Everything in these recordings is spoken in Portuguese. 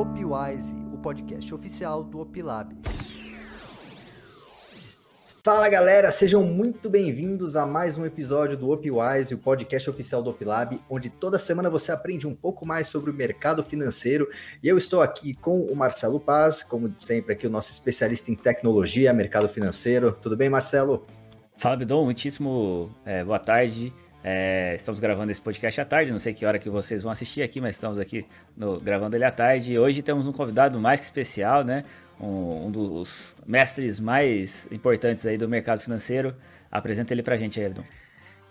Opwise, o podcast oficial do Opilab. Fala galera, sejam muito bem-vindos a mais um episódio do Opwise, o podcast oficial do Opilab, onde toda semana você aprende um pouco mais sobre o mercado financeiro. E eu estou aqui com o Marcelo Paz, como sempre aqui o nosso especialista em tecnologia, mercado financeiro. Tudo bem, Marcelo? Fala, Bidon, muitíssimo é, boa tarde. É, estamos gravando esse podcast à tarde, não sei que hora que vocês vão assistir aqui, mas estamos aqui no, gravando ele à tarde. E hoje temos um convidado mais que especial, né? Um, um, dos mestres mais importantes aí do mercado financeiro. Apresenta ele pra gente, Edson.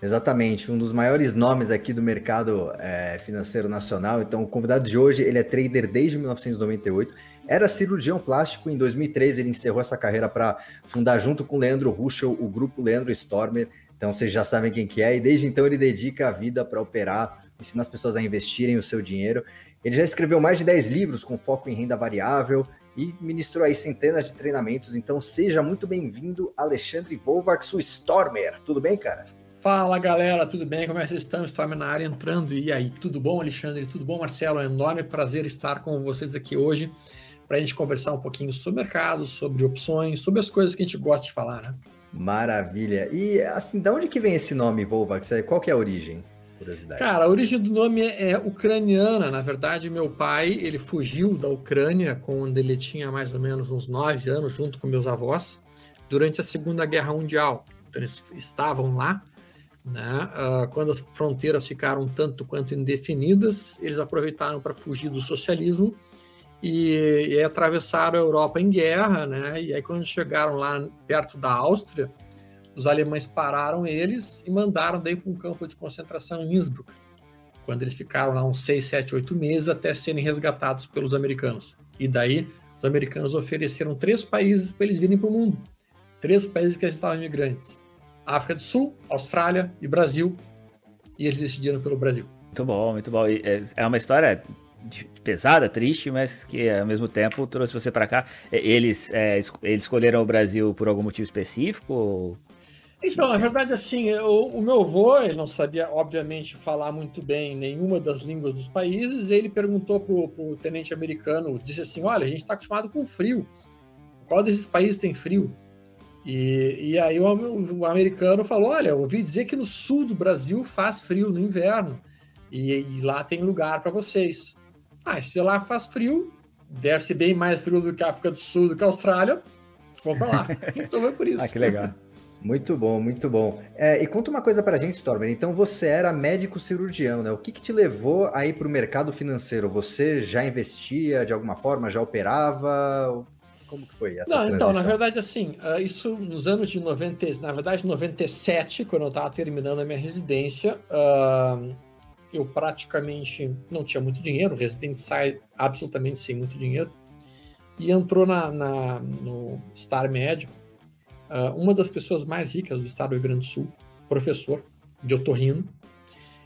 Exatamente, um dos maiores nomes aqui do mercado é, financeiro nacional. Então, o convidado de hoje, ele é trader desde 1998, era cirurgião plástico. Em 2013, ele encerrou essa carreira para fundar, junto com Leandro Ruschel, o grupo Leandro Stormer. Então vocês já sabem quem que é, e desde então ele dedica a vida para operar, ensina as pessoas a investirem o seu dinheiro. Ele já escreveu mais de 10 livros com foco em renda variável e ministrou aí centenas de treinamentos. Então seja muito bem-vindo, Alexandre Volvax, o Stormer. Tudo bem, cara? Fala galera, tudo bem? Como é que vocês estão? Stormer na área entrando. E aí, tudo bom, Alexandre? Tudo bom, Marcelo? É um enorme prazer estar com vocês aqui hoje para a gente conversar um pouquinho sobre mercado, sobre opções, sobre as coisas que a gente gosta de falar, né? Maravilha. E assim, de onde que vem esse nome Volvax? Qual que é a origem? Curiosidade. Cara, a origem do nome é, é ucraniana. Na verdade, meu pai, ele fugiu da Ucrânia quando ele tinha mais ou menos uns nove anos, junto com meus avós, durante a Segunda Guerra Mundial. Então, eles estavam lá. Né? Uh, quando as fronteiras ficaram tanto quanto indefinidas, eles aproveitaram para fugir do socialismo e, e atravessaram a Europa em guerra, né? E aí quando chegaram lá perto da Áustria, os alemães pararam eles e mandaram daí para um campo de concentração em Innsbruck, quando eles ficaram lá uns 6, 7, 8 meses até serem resgatados pelos americanos. E daí os americanos ofereceram três países para eles virem para o mundo. Três países que estavam imigrantes. África do Sul, Austrália e Brasil. E eles decidiram pelo Brasil. Muito bom, muito bom. É, é uma história pesada, triste, mas que ao mesmo tempo trouxe você para cá. Eles, é, eles escolheram o Brasil por algum motivo específico? Então, na verdade, assim, o, o meu avô, ele não sabia, obviamente, falar muito bem nenhuma das línguas dos países, ele perguntou pro, pro tenente americano, disse assim, olha, a gente está acostumado com frio, qual desses países tem frio? E, e aí o, o, americano falou, olha, eu ouvi dizer que no sul do Brasil faz frio no inverno, e, e lá tem lugar para vocês. Ah, se lá faz frio, deve ser bem mais frio do que a África do Sul, do que a Austrália, vamos para lá. então é por isso. Ah, que legal. Muito bom, muito bom. É, e conta uma coisa para a gente, Stormer. Então você era médico cirurgião, né? O que, que te levou aí para o mercado financeiro? Você já investia de alguma forma, já operava? Como que foi essa Não, transição? então, na verdade, assim, ah, isso nos anos de 90, na verdade, 97, quando eu estava terminando a minha residência, uh, eu praticamente não tinha muito dinheiro, o residente sai absolutamente sem muito dinheiro, e entrou na, na no Star Médio, uh, uma das pessoas mais ricas do estado do Rio Grande do Sul, professor de otorrino.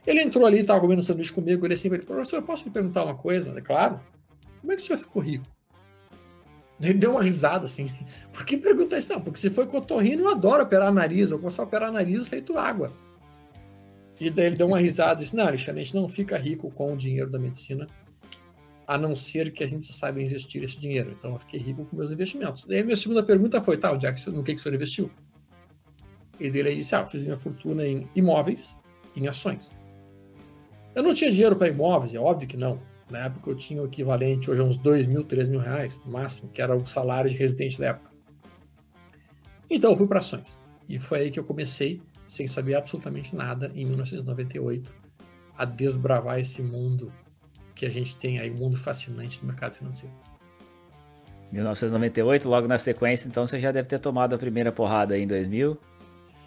Ele entrou ali, estava comendo sanduíche comigo, ele assim, professor, posso lhe perguntar uma coisa? É claro. Como é que o senhor ficou rico? Ele deu uma risada assim. Por que perguntar isso? Não, porque se foi com otorrino, eu adoro operar nariz, eu gosto de operar nariz feito água. E daí ele deu uma risada e disse: Não, Alexandre, a gente não fica rico com o dinheiro da medicina, a não ser que a gente saiba investir esse dinheiro. Então eu fiquei rico com meus investimentos. Daí a minha segunda pergunta foi: Tá, onde é que, no que, que o senhor investiu? E dele disse: Ah, fiz minha fortuna em imóveis em ações. Eu não tinha dinheiro para imóveis, é óbvio que não. Na época eu tinha o equivalente hoje a uns 2 mil, 3 mil reais, no máximo, que era o salário de residente da época. Então eu fui para ações. E foi aí que eu comecei sem saber absolutamente nada, em 1998, a desbravar esse mundo que a gente tem aí, o um mundo fascinante do mercado financeiro. 1998, logo na sequência, então você já deve ter tomado a primeira porrada aí em 2000?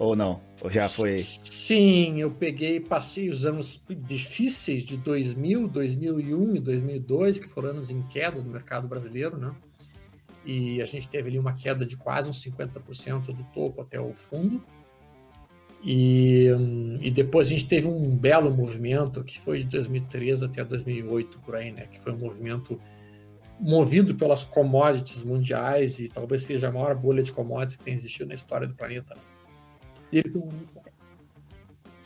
Ou não? Ou já foi? Sim, eu peguei, passei os anos difíceis de 2000, 2001 e 2002, que foram anos em queda no mercado brasileiro, né? E a gente teve ali uma queda de quase uns 50% do topo até o fundo. E, e depois a gente teve um belo movimento que foi de 2013 até 2008 por aí, né? Que foi um movimento movido pelas commodities mundiais e talvez seja a maior bolha de commodities que tem existido na história do planeta. Né? E,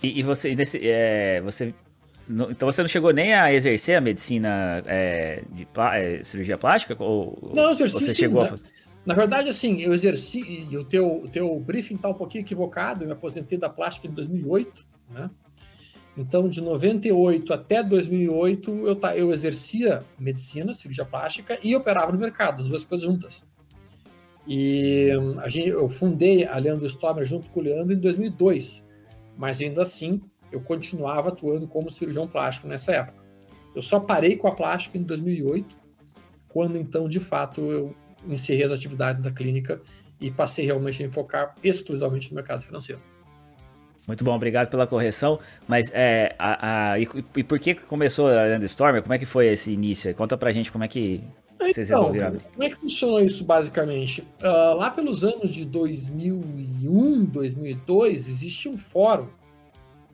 e, e você, nesse, é, você então você não chegou nem a exercer a medicina é, de é, cirurgia plástica? Ou, não, exerci você sim, chegou a... Na verdade, assim, eu exerci, e o teu, o teu briefing está um pouquinho equivocado, eu me aposentei da plástica em 2008, né? Então, de 98 até 2008, eu, eu exercia medicina, cirurgia plástica e operava no mercado, as duas coisas juntas. E a gente, eu fundei a Leandro Stormer junto com o Leandro em 2002, mas ainda assim eu continuava atuando como cirurgião plástico nessa época. Eu só parei com a plástica em 2008, quando então, de fato, eu encerrei as atividades da clínica e passei realmente a me focar exclusivamente no mercado financeiro. Muito bom, obrigado pela correção. Mas é, a, a e, e, por que começou a Land Stormer? Como é que foi esse início? Conta pra gente como é que então, vocês resolveram. Como é que funcionou isso basicamente? Uh, lá pelos anos de 2001, 2002, existia um fórum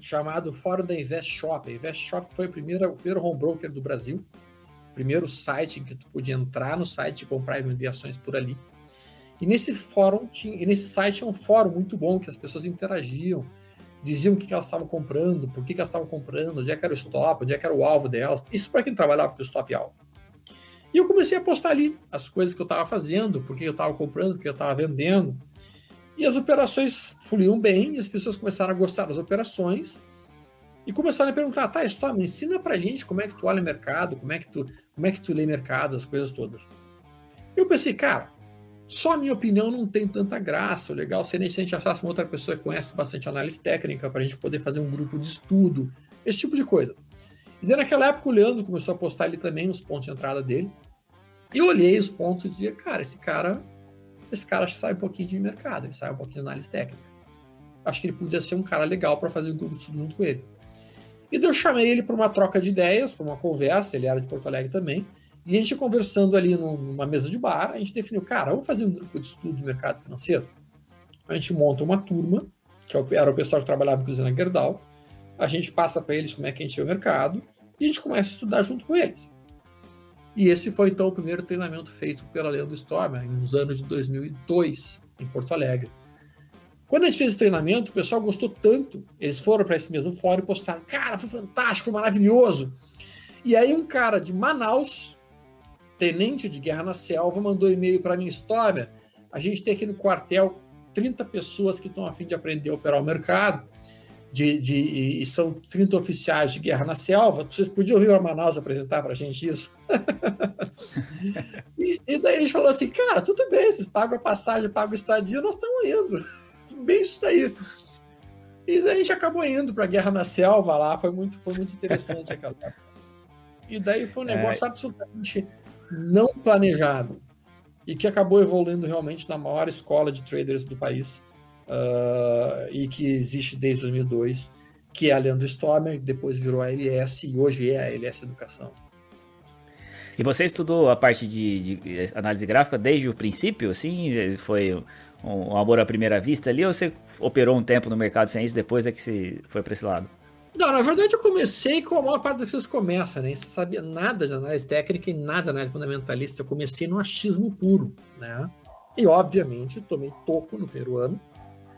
chamado Fórum da Invest Shop. A Invest Shop foi a primeira, o primeiro home broker do Brasil, primeiro site em que tu podia entrar no site e comprar e vender ações por ali. E nesse fórum, tinha, e nesse site tinha um fórum muito bom que as pessoas interagiam, diziam o que, elas estavam comprando, por que, que elas estavam comprando, onde é que era o stop, onde é que era o alvo delas. Isso para quem trabalhava com stop e alvo. E eu comecei a postar ali as coisas que eu estava fazendo, porque eu estava comprando, porque eu estava vendendo. E as operações fluíam bem, e as pessoas começaram a gostar das operações e começaram a perguntar, tá, Stop, me ensina pra gente como é que tu olha mercado, como é que tu, como é que tu lê mercado, as coisas todas. Eu pensei, cara, só a minha opinião não tem tanta graça. O legal seria se a gente achasse uma outra pessoa que conhece bastante análise técnica para a gente poder fazer um grupo de estudo, esse tipo de coisa. E daí, naquela época o Leandro começou a postar ali também os pontos de entrada dele. E eu olhei os pontos e dizia, cara, esse cara, esse cara sai um pouquinho de mercado, ele sai um pouquinho de análise técnica. Acho que ele podia ser um cara legal para fazer um grupo de estudo junto com ele. E eu chamei ele para uma troca de ideias, para uma conversa, ele era de Porto Alegre também. E a gente conversando ali numa mesa de bar, a gente definiu, cara, vamos fazer um grupo de estudo de mercado financeiro? A gente monta uma turma, que é era o pessoal que trabalhava com na Gerdau, a gente passa para eles como é que a gente vê o mercado, e a gente começa a estudar junto com eles. E esse foi então o primeiro treinamento feito pela Leandro Stormer, nos anos de 2002, em Porto Alegre. Quando a gente fez esse treinamento, o pessoal gostou tanto, eles foram para esse mesmo fórum e postaram: Cara, foi fantástico, maravilhoso. E aí, um cara de Manaus, tenente de guerra na selva, mandou e-mail para minha história. A gente tem aqui no quartel 30 pessoas que estão a fim de aprender a operar o mercado, de, de, e são 30 oficiais de guerra na selva. Vocês podiam vir a Manaus apresentar para a gente isso? e, e, daí a gente falou assim, cara, tudo bem, vocês pagam a passagem, pagam o estadia, nós estamos indo. Bem isso daí. E daí a gente acabou indo para a Guerra na Selva lá, foi muito, foi muito interessante aquela época. E daí foi um é. negócio é... absolutamente não planejado e que acabou evoluindo realmente na maior escola de traders do país uh, e que existe desde 2002, que é a Leandro Stormer, depois virou a LS e hoje é a LS Educação. E você estudou a parte de, de análise gráfica desde o princípio, assim? Foi um, amor à primeira vista ali ou você operou um tempo no mercado sem isso, depois é que você foi para esse lado? Não, na verdade eu comecei como a maior parte das pessoas começa, né? Você sabia nada de análise técnica e nada de análise fundamentalista. Eu comecei no achismo puro, né? E obviamente tomei toco no primeiro ano,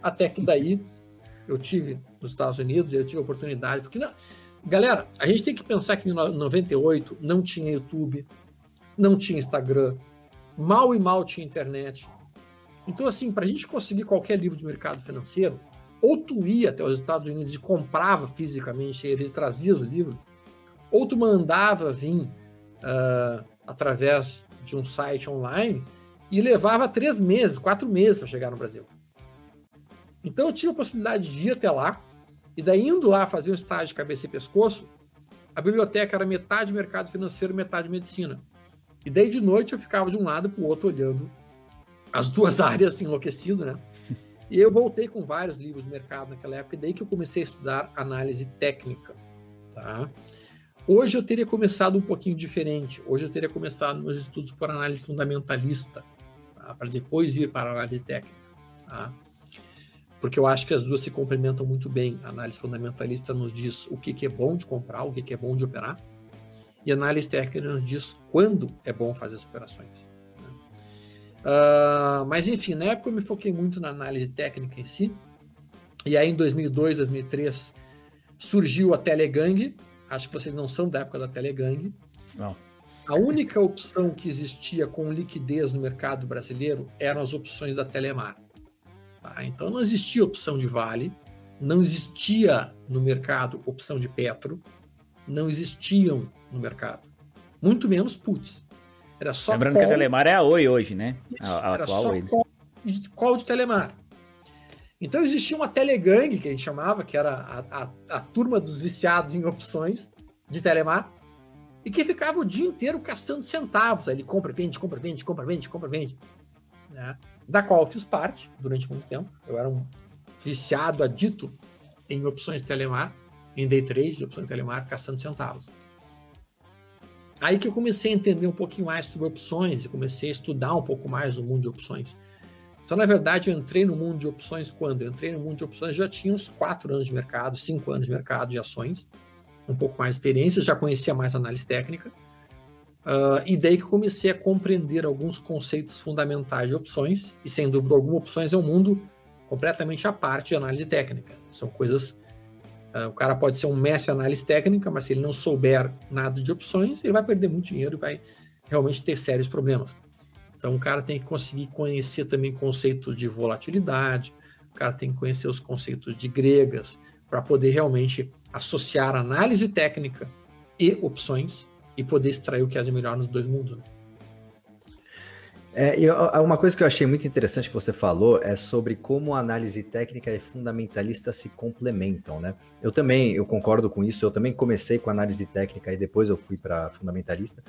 até que daí eu tive nos Estados Unidos, eu tive a oportunidade, porque não, galera, a gente tem que pensar que em 98 não tinha YouTube, não tinha Instagram, mal e mal tinha internet. Então assim, para a gente conseguir qualquer livro de mercado financeiro, ou tu ia até os Estados Unidos e comprava fisicamente ele trazia os livros, ou tu mandava vir uh, através de um site online e levava três meses, quatro meses para chegar no Brasil. Então eu tive a possibilidade de ir até lá, e daí indo lá fazer um estágio de cabeça e pescoço, a biblioteca era metade mercado financeiro, metade medicina. E daí de noite eu ficava de um lado para o outro olhando as duas áreas enlouquecido, né? E eu voltei com vários livros no mercado naquela época, e daí que eu comecei a estudar análise técnica. Tá? Hoje eu teria começado um pouquinho diferente. Hoje eu teria começado meus estudos por análise fundamentalista, tá? para depois ir para análise técnica. Tá? Porque eu acho que as duas se complementam muito bem. A análise fundamentalista nos diz o que, que é bom de comprar, o que, que é bom de operar. E a análise técnica nos diz quando é bom fazer as operações. Uh, mas enfim, na época eu me foquei muito na análise técnica em si. E aí em 2002, 2003 surgiu a Telegang, acho que vocês não são da época da Telegang. Não. A única opção que existia com liquidez no mercado brasileiro eram as opções da Telemar. Tá? Então não existia opção de Vale, não existia no mercado opção de Petro, não existiam no mercado. Muito menos puts. Era só Lembrando call, que a Telemar é a Oi hoje, né? A, a era atual só Oi. Call, call de Telemar. Então existia uma telegang, que a gente chamava, que era a, a, a turma dos viciados em opções de Telemar, e que ficava o dia inteiro caçando centavos. Aí ele compra, vende, compra, vende, compra, vende, compra, vende. Né? Da qual eu fiz parte durante muito tempo. Eu era um viciado, adito em opções de Telemar, em day trade de opções de Telemar, caçando centavos. Aí que eu comecei a entender um pouquinho mais sobre opções e comecei a estudar um pouco mais o mundo de opções. Então, na verdade, eu entrei no mundo de opções quando? Eu entrei no mundo de opções já tinha uns quatro anos de mercado, cinco anos de mercado de ações um pouco mais de experiência, já conhecia mais análise técnica. Uh, e daí que eu comecei a compreender alguns conceitos fundamentais de opções, e sem dúvida alguma, opções é um mundo completamente à parte de análise técnica. São coisas. Uh, o cara pode ser um mestre análise técnica, mas se ele não souber nada de opções, ele vai perder muito dinheiro e vai realmente ter sérios problemas. Então o cara tem que conseguir conhecer também conceitos de volatilidade, o cara tem que conhecer os conceitos de gregas, para poder realmente associar análise técnica e opções e poder extrair o que é melhor nos dois mundos. Né? É, uma coisa que eu achei muito interessante que você falou é sobre como análise técnica e fundamentalista se complementam, né? Eu também, eu concordo com isso, eu também comecei com análise técnica e depois eu fui para fundamentalista.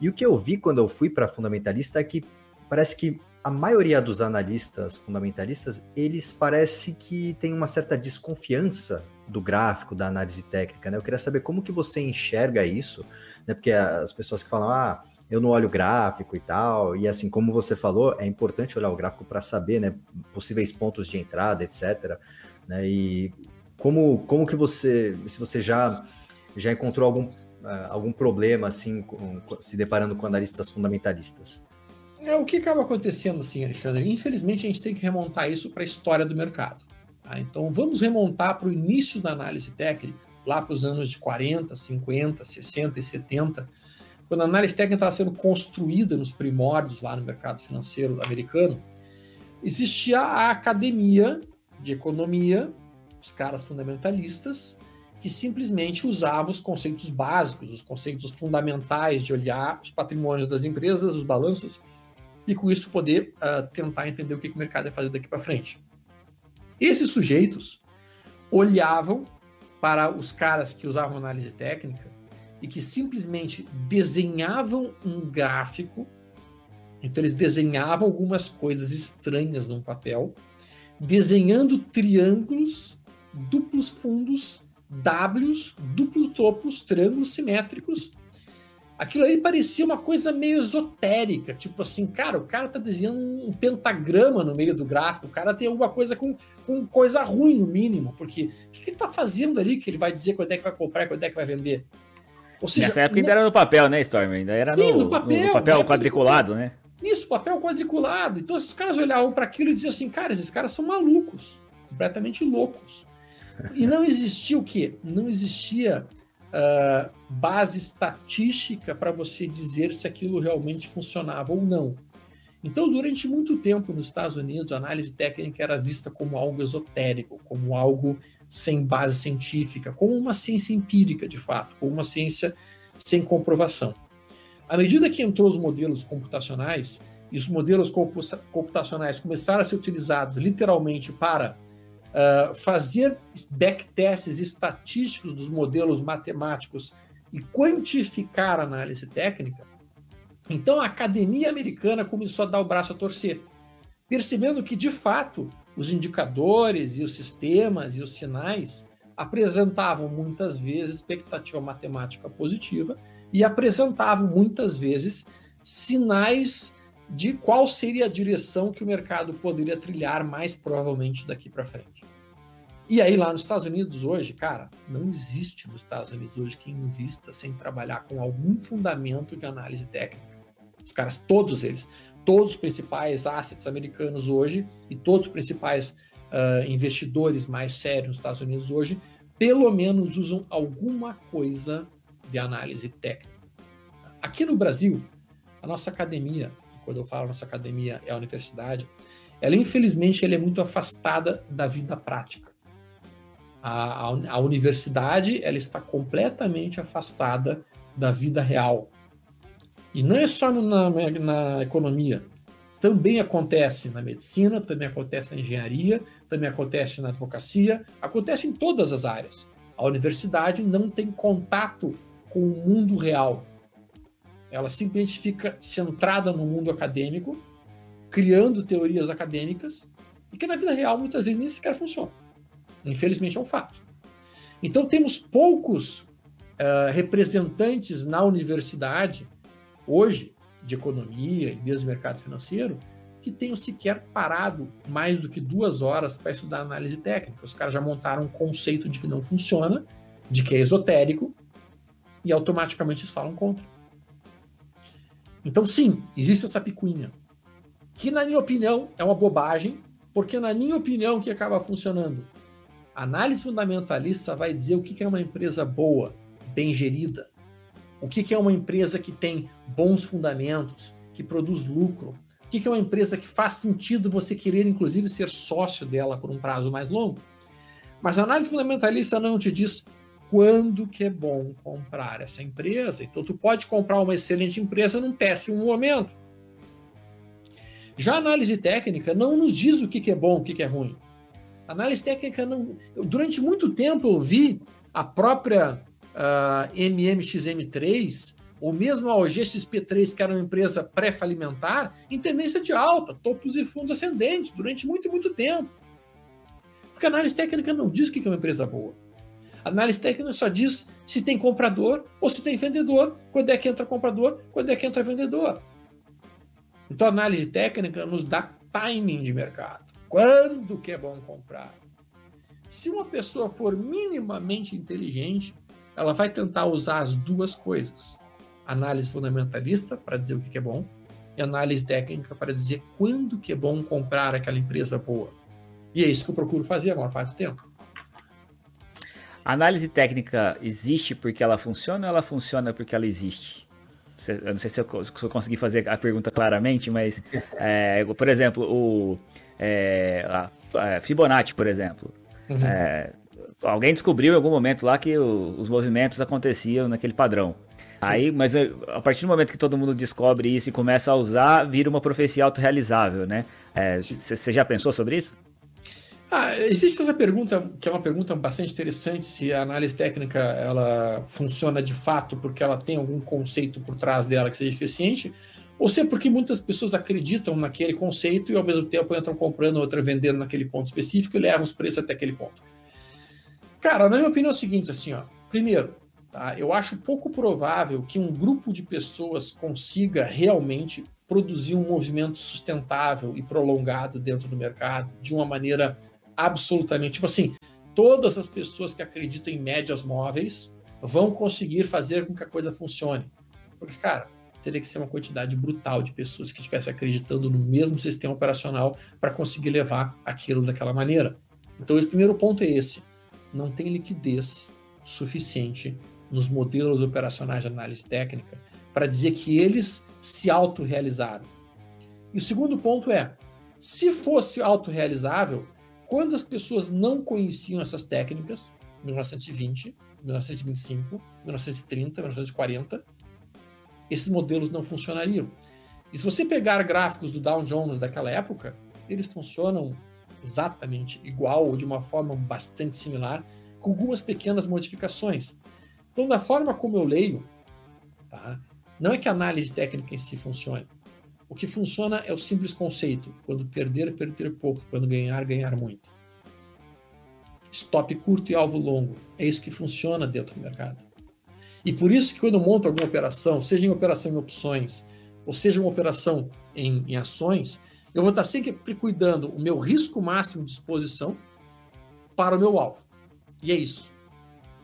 E o que eu vi quando eu fui para fundamentalista é que parece que a maioria dos analistas fundamentalistas, eles parece que tem uma certa desconfiança do gráfico, da análise técnica, né? Eu queria saber como que você enxerga isso, né? Porque as pessoas que falam, ah, eu não olho o gráfico e tal, e assim, como você falou, é importante olhar o gráfico para saber, né, possíveis pontos de entrada, etc, né? E como, como que você, se você já já encontrou algum, uh, algum problema assim, com, se deparando com analistas fundamentalistas? É, o que acaba acontecendo assim, Alexandre? Infelizmente, a gente tem que remontar isso para a história do mercado. Tá? Então, vamos remontar para o início da análise técnica, lá para os anos de 40, 50, 60 e 70, quando a análise técnica estava sendo construída nos primórdios lá no mercado financeiro americano, existia a academia de economia, os caras fundamentalistas, que simplesmente usavam os conceitos básicos, os conceitos fundamentais de olhar os patrimônios das empresas, os balanços e com isso poder uh, tentar entender o que, que o mercado vai fazer daqui para frente. Esses sujeitos olhavam para os caras que usavam análise técnica e que simplesmente desenhavam um gráfico. Então, eles desenhavam algumas coisas estranhas num papel, desenhando triângulos, duplos fundos, Ws, duplos topos, triângulos simétricos aquilo aí parecia uma coisa meio esotérica, tipo assim, cara, o cara tá desenhando um pentagrama no meio do gráfico, o cara tem alguma coisa com, com coisa ruim no mínimo, porque o que ele tá fazendo ali que ele vai dizer quando é que vai comprar quando é que vai vender? Seja, Nessa época ainda era no papel, né, Storm? Ainda era sim, no, no, papel, no papel né? quadriculado, né? Isso, papel quadriculado. Então, esses caras olhavam para aquilo e diziam assim, cara, esses caras são malucos, completamente loucos. E não existia o quê? Não existia uh, base estatística para você dizer se aquilo realmente funcionava ou não. Então, durante muito tempo nos Estados Unidos, a análise técnica era vista como algo esotérico, como algo sem base científica, como uma ciência empírica, de fato, como uma ciência sem comprovação. À medida que entrou os modelos computacionais, e os modelos computacionais começaram a ser utilizados literalmente para uh, fazer backtests estatísticos dos modelos matemáticos e quantificar a análise técnica, então a academia americana começou a dar o braço a torcer, percebendo que, de fato, os indicadores e os sistemas e os sinais apresentavam muitas vezes expectativa matemática positiva e apresentavam muitas vezes sinais de qual seria a direção que o mercado poderia trilhar mais provavelmente daqui para frente. E aí, lá nos Estados Unidos hoje, cara, não existe nos Estados Unidos hoje quem invista sem trabalhar com algum fundamento de análise técnica. Os caras, todos eles, todos os principais assets americanos hoje e todos os principais uh, investidores mais sérios nos Estados Unidos hoje pelo menos usam alguma coisa de análise técnica. Aqui no Brasil, a nossa academia, quando eu falo nossa academia é a universidade, ela infelizmente ela é muito afastada da vida prática. A, a, a universidade ela está completamente afastada da vida real. E não é só na, na economia, também acontece na medicina, também acontece na engenharia, também acontece na advocacia, acontece em todas as áreas. A universidade não tem contato com o mundo real. Ela simplesmente fica centrada no mundo acadêmico, criando teorias acadêmicas, e que na vida real muitas vezes nem sequer funcionam. Infelizmente é um fato. Então temos poucos uh, representantes na universidade hoje de economia e mesmo mercado financeiro que tenham sequer parado mais do que duas horas para estudar análise técnica. Os caras já montaram um conceito de que não funciona, de que é esotérico, e automaticamente eles falam contra. Então, sim, existe essa picuinha. Que, na minha opinião, é uma bobagem, porque, na minha opinião, o que acaba funcionando? A análise fundamentalista vai dizer o que é uma empresa boa, bem gerida, o que, que é uma empresa que tem bons fundamentos, que produz lucro? O que, que é uma empresa que faz sentido você querer, inclusive, ser sócio dela por um prazo mais longo? Mas a análise fundamentalista não te diz quando que é bom comprar essa empresa. Então, tu pode comprar uma excelente empresa num péssimo momento. Já a análise técnica não nos diz o que, que é bom, o que, que é ruim. A análise técnica não. Durante muito tempo eu vi a própria uh, ah, MMXM3, ou mesmo a OGXP3, que era uma empresa pré-falimentar, em tendência de alta, topos e fundos ascendentes, durante muito, muito tempo. Porque a análise técnica não diz o que é uma empresa boa. A análise técnica só diz se tem comprador ou se tem vendedor, quando é que entra comprador, quando é que entra vendedor. Então a análise técnica nos dá timing de mercado. Quando que é bom comprar? Se uma pessoa for minimamente inteligente, ela vai tentar usar as duas coisas: análise fundamentalista para dizer o que é bom e análise técnica para dizer quando que é bom comprar aquela empresa boa. E é isso que eu procuro fazer a maior parte do tempo. A análise técnica existe porque ela funciona ou ela funciona porque ela existe? Eu não sei se eu, se eu consegui fazer a pergunta claramente, mas, é, por exemplo, o é, a, a Fibonacci, por exemplo. Uhum. É, alguém descobriu em algum momento lá que o, os movimentos aconteciam naquele padrão. Sim. Aí, mas eh, a partir do momento que todo mundo descobre isso e começa a usar, vira uma profecia autorrealizável, né? Você é, já pensou sobre isso? Ah, existe essa pergunta, que é uma pergunta bastante interessante, se a análise técnica ela funciona de fato porque ela tem algum conceito por trás dela que seja eficiente, ou se é porque muitas pessoas acreditam naquele conceito e ao mesmo tempo entram comprando outra vendendo naquele ponto específico e levam os preços até aquele ponto. Cara, na minha opinião é o seguinte, assim, ó. Primeiro, tá? eu acho pouco provável que um grupo de pessoas consiga realmente produzir um movimento sustentável e prolongado dentro do mercado de uma maneira absolutamente, tipo assim, todas as pessoas que acreditam em médias móveis vão conseguir fazer com que a coisa funcione. Porque, cara, teria que ser uma quantidade brutal de pessoas que estivessem acreditando no mesmo sistema operacional para conseguir levar aquilo daquela maneira. Então, o primeiro ponto é esse não tem liquidez suficiente nos modelos operacionais de análise técnica para dizer que eles se autorrealizaram. E o segundo ponto é, se fosse autorrealizável, quando as pessoas não conheciam essas técnicas, 1920, 1925, 1930, 1940, esses modelos não funcionariam. E se você pegar gráficos do Dow Jones daquela época, eles funcionam exatamente igual ou de uma forma bastante similar, com algumas pequenas modificações. Então, da forma como eu leio, tá? não é que a análise técnica em si funcione. O que funciona é o simples conceito: quando perder, perder pouco, quando ganhar, ganhar muito. Stop curto e alvo longo. É isso que funciona dentro do mercado. E por isso que quando eu monto alguma operação, seja em operação em opções, ou seja uma operação em, em ações, eu vou estar sempre cuidando o meu risco máximo de exposição para o meu alvo. E é isso.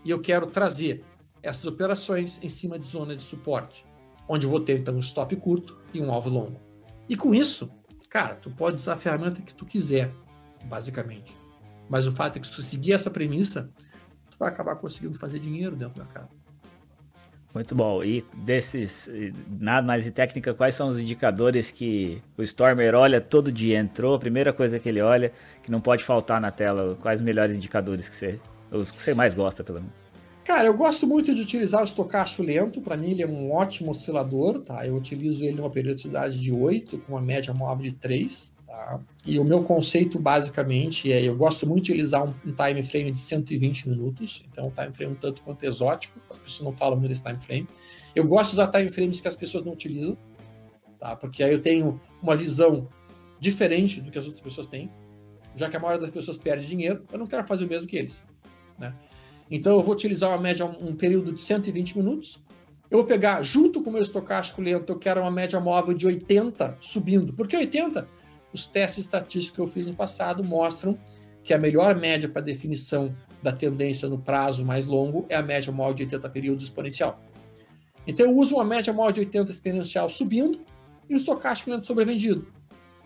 E eu quero trazer essas operações em cima de zona de suporte, onde eu vou ter então um stop curto e um alvo longo. E com isso, cara, tu pode usar a ferramenta que tu quiser, basicamente. Mas o fato é que se tu seguir essa premissa, tu vai acabar conseguindo fazer dinheiro dentro do mercado. Muito bom. E desses, na análise técnica, quais são os indicadores que o Stormer olha todo dia? Entrou, a primeira coisa que ele olha, que não pode faltar na tela, quais os melhores indicadores que você, os que você mais gosta, pelo menos? Cara, eu gosto muito de utilizar o estocacho lento, para mim ele é um ótimo oscilador, tá? Eu utilizo ele numa periodicidade de 8, com uma média móvel de 3, tá? E o meu conceito basicamente é, eu gosto muito de utilizar um, um time frame de 120 minutos, então um time frame um tanto quanto exótico, as pessoas não falam muito desse time frame. Eu gosto de usar time frames que as pessoas não utilizam, tá? Porque aí eu tenho uma visão diferente do que as outras pessoas têm, já que a maioria das pessoas perde dinheiro, eu não quero fazer o mesmo que eles, né? Então eu vou utilizar uma média, um período de 120 minutos. Eu vou pegar, junto com o meu estocástico lento, eu quero uma média móvel de 80 subindo. Por que 80? Os testes estatísticos que eu fiz no passado mostram que a melhor média para definição da tendência no prazo mais longo é a média móvel de 80 períodos exponencial. Então eu uso uma média móvel de 80 exponencial subindo e o estocástico lento sobrevendido.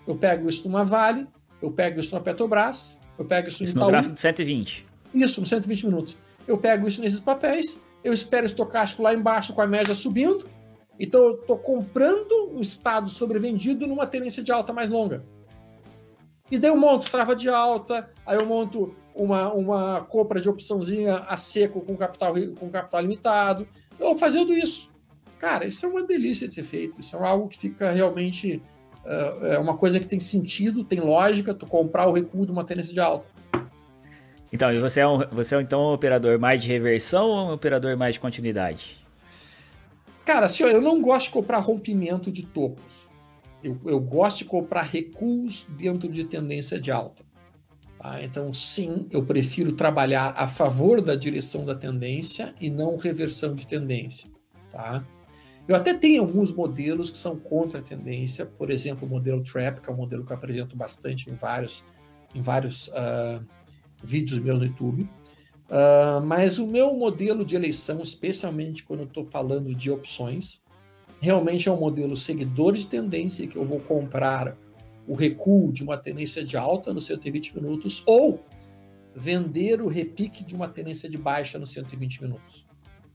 Eu pego isso numa Vale, eu pego isso na Petrobras, eu pego isso, isso no gráfico de 120. Isso, no 120 minutos eu pego isso nesses papéis, eu espero o estocástico lá embaixo com a média subindo, então eu estou comprando um estado sobrevendido numa tendência de alta mais longa. E daí eu monto trava de alta, aí eu monto uma, uma compra de opçãozinha a seco com capital, com capital limitado. Eu vou fazendo isso. Cara, isso é uma delícia de ser feito. Isso é algo que fica realmente. Uh, é uma coisa que tem sentido, tem lógica, tu comprar o recuo de uma tendência de alta. Então, e você é, um, você é então um operador mais de reversão ou um operador mais de continuidade? Cara, assim, eu não gosto de comprar rompimento de topos. Eu, eu gosto de comprar recuos dentro de tendência de alta. Tá? Então, sim, eu prefiro trabalhar a favor da direção da tendência e não reversão de tendência. Tá? Eu até tenho alguns modelos que são contra a tendência, por exemplo, o modelo Trap, que é um modelo que eu apresento bastante em vários, em vários uh, vídeos meus no YouTube. Uh, mas o meu modelo de eleição, especialmente quando eu estou falando de opções, realmente é um modelo seguidor de tendência, que eu vou comprar o recuo de uma tendência de alta no 120 minutos ou vender o repique de uma tendência de baixa no 120 minutos.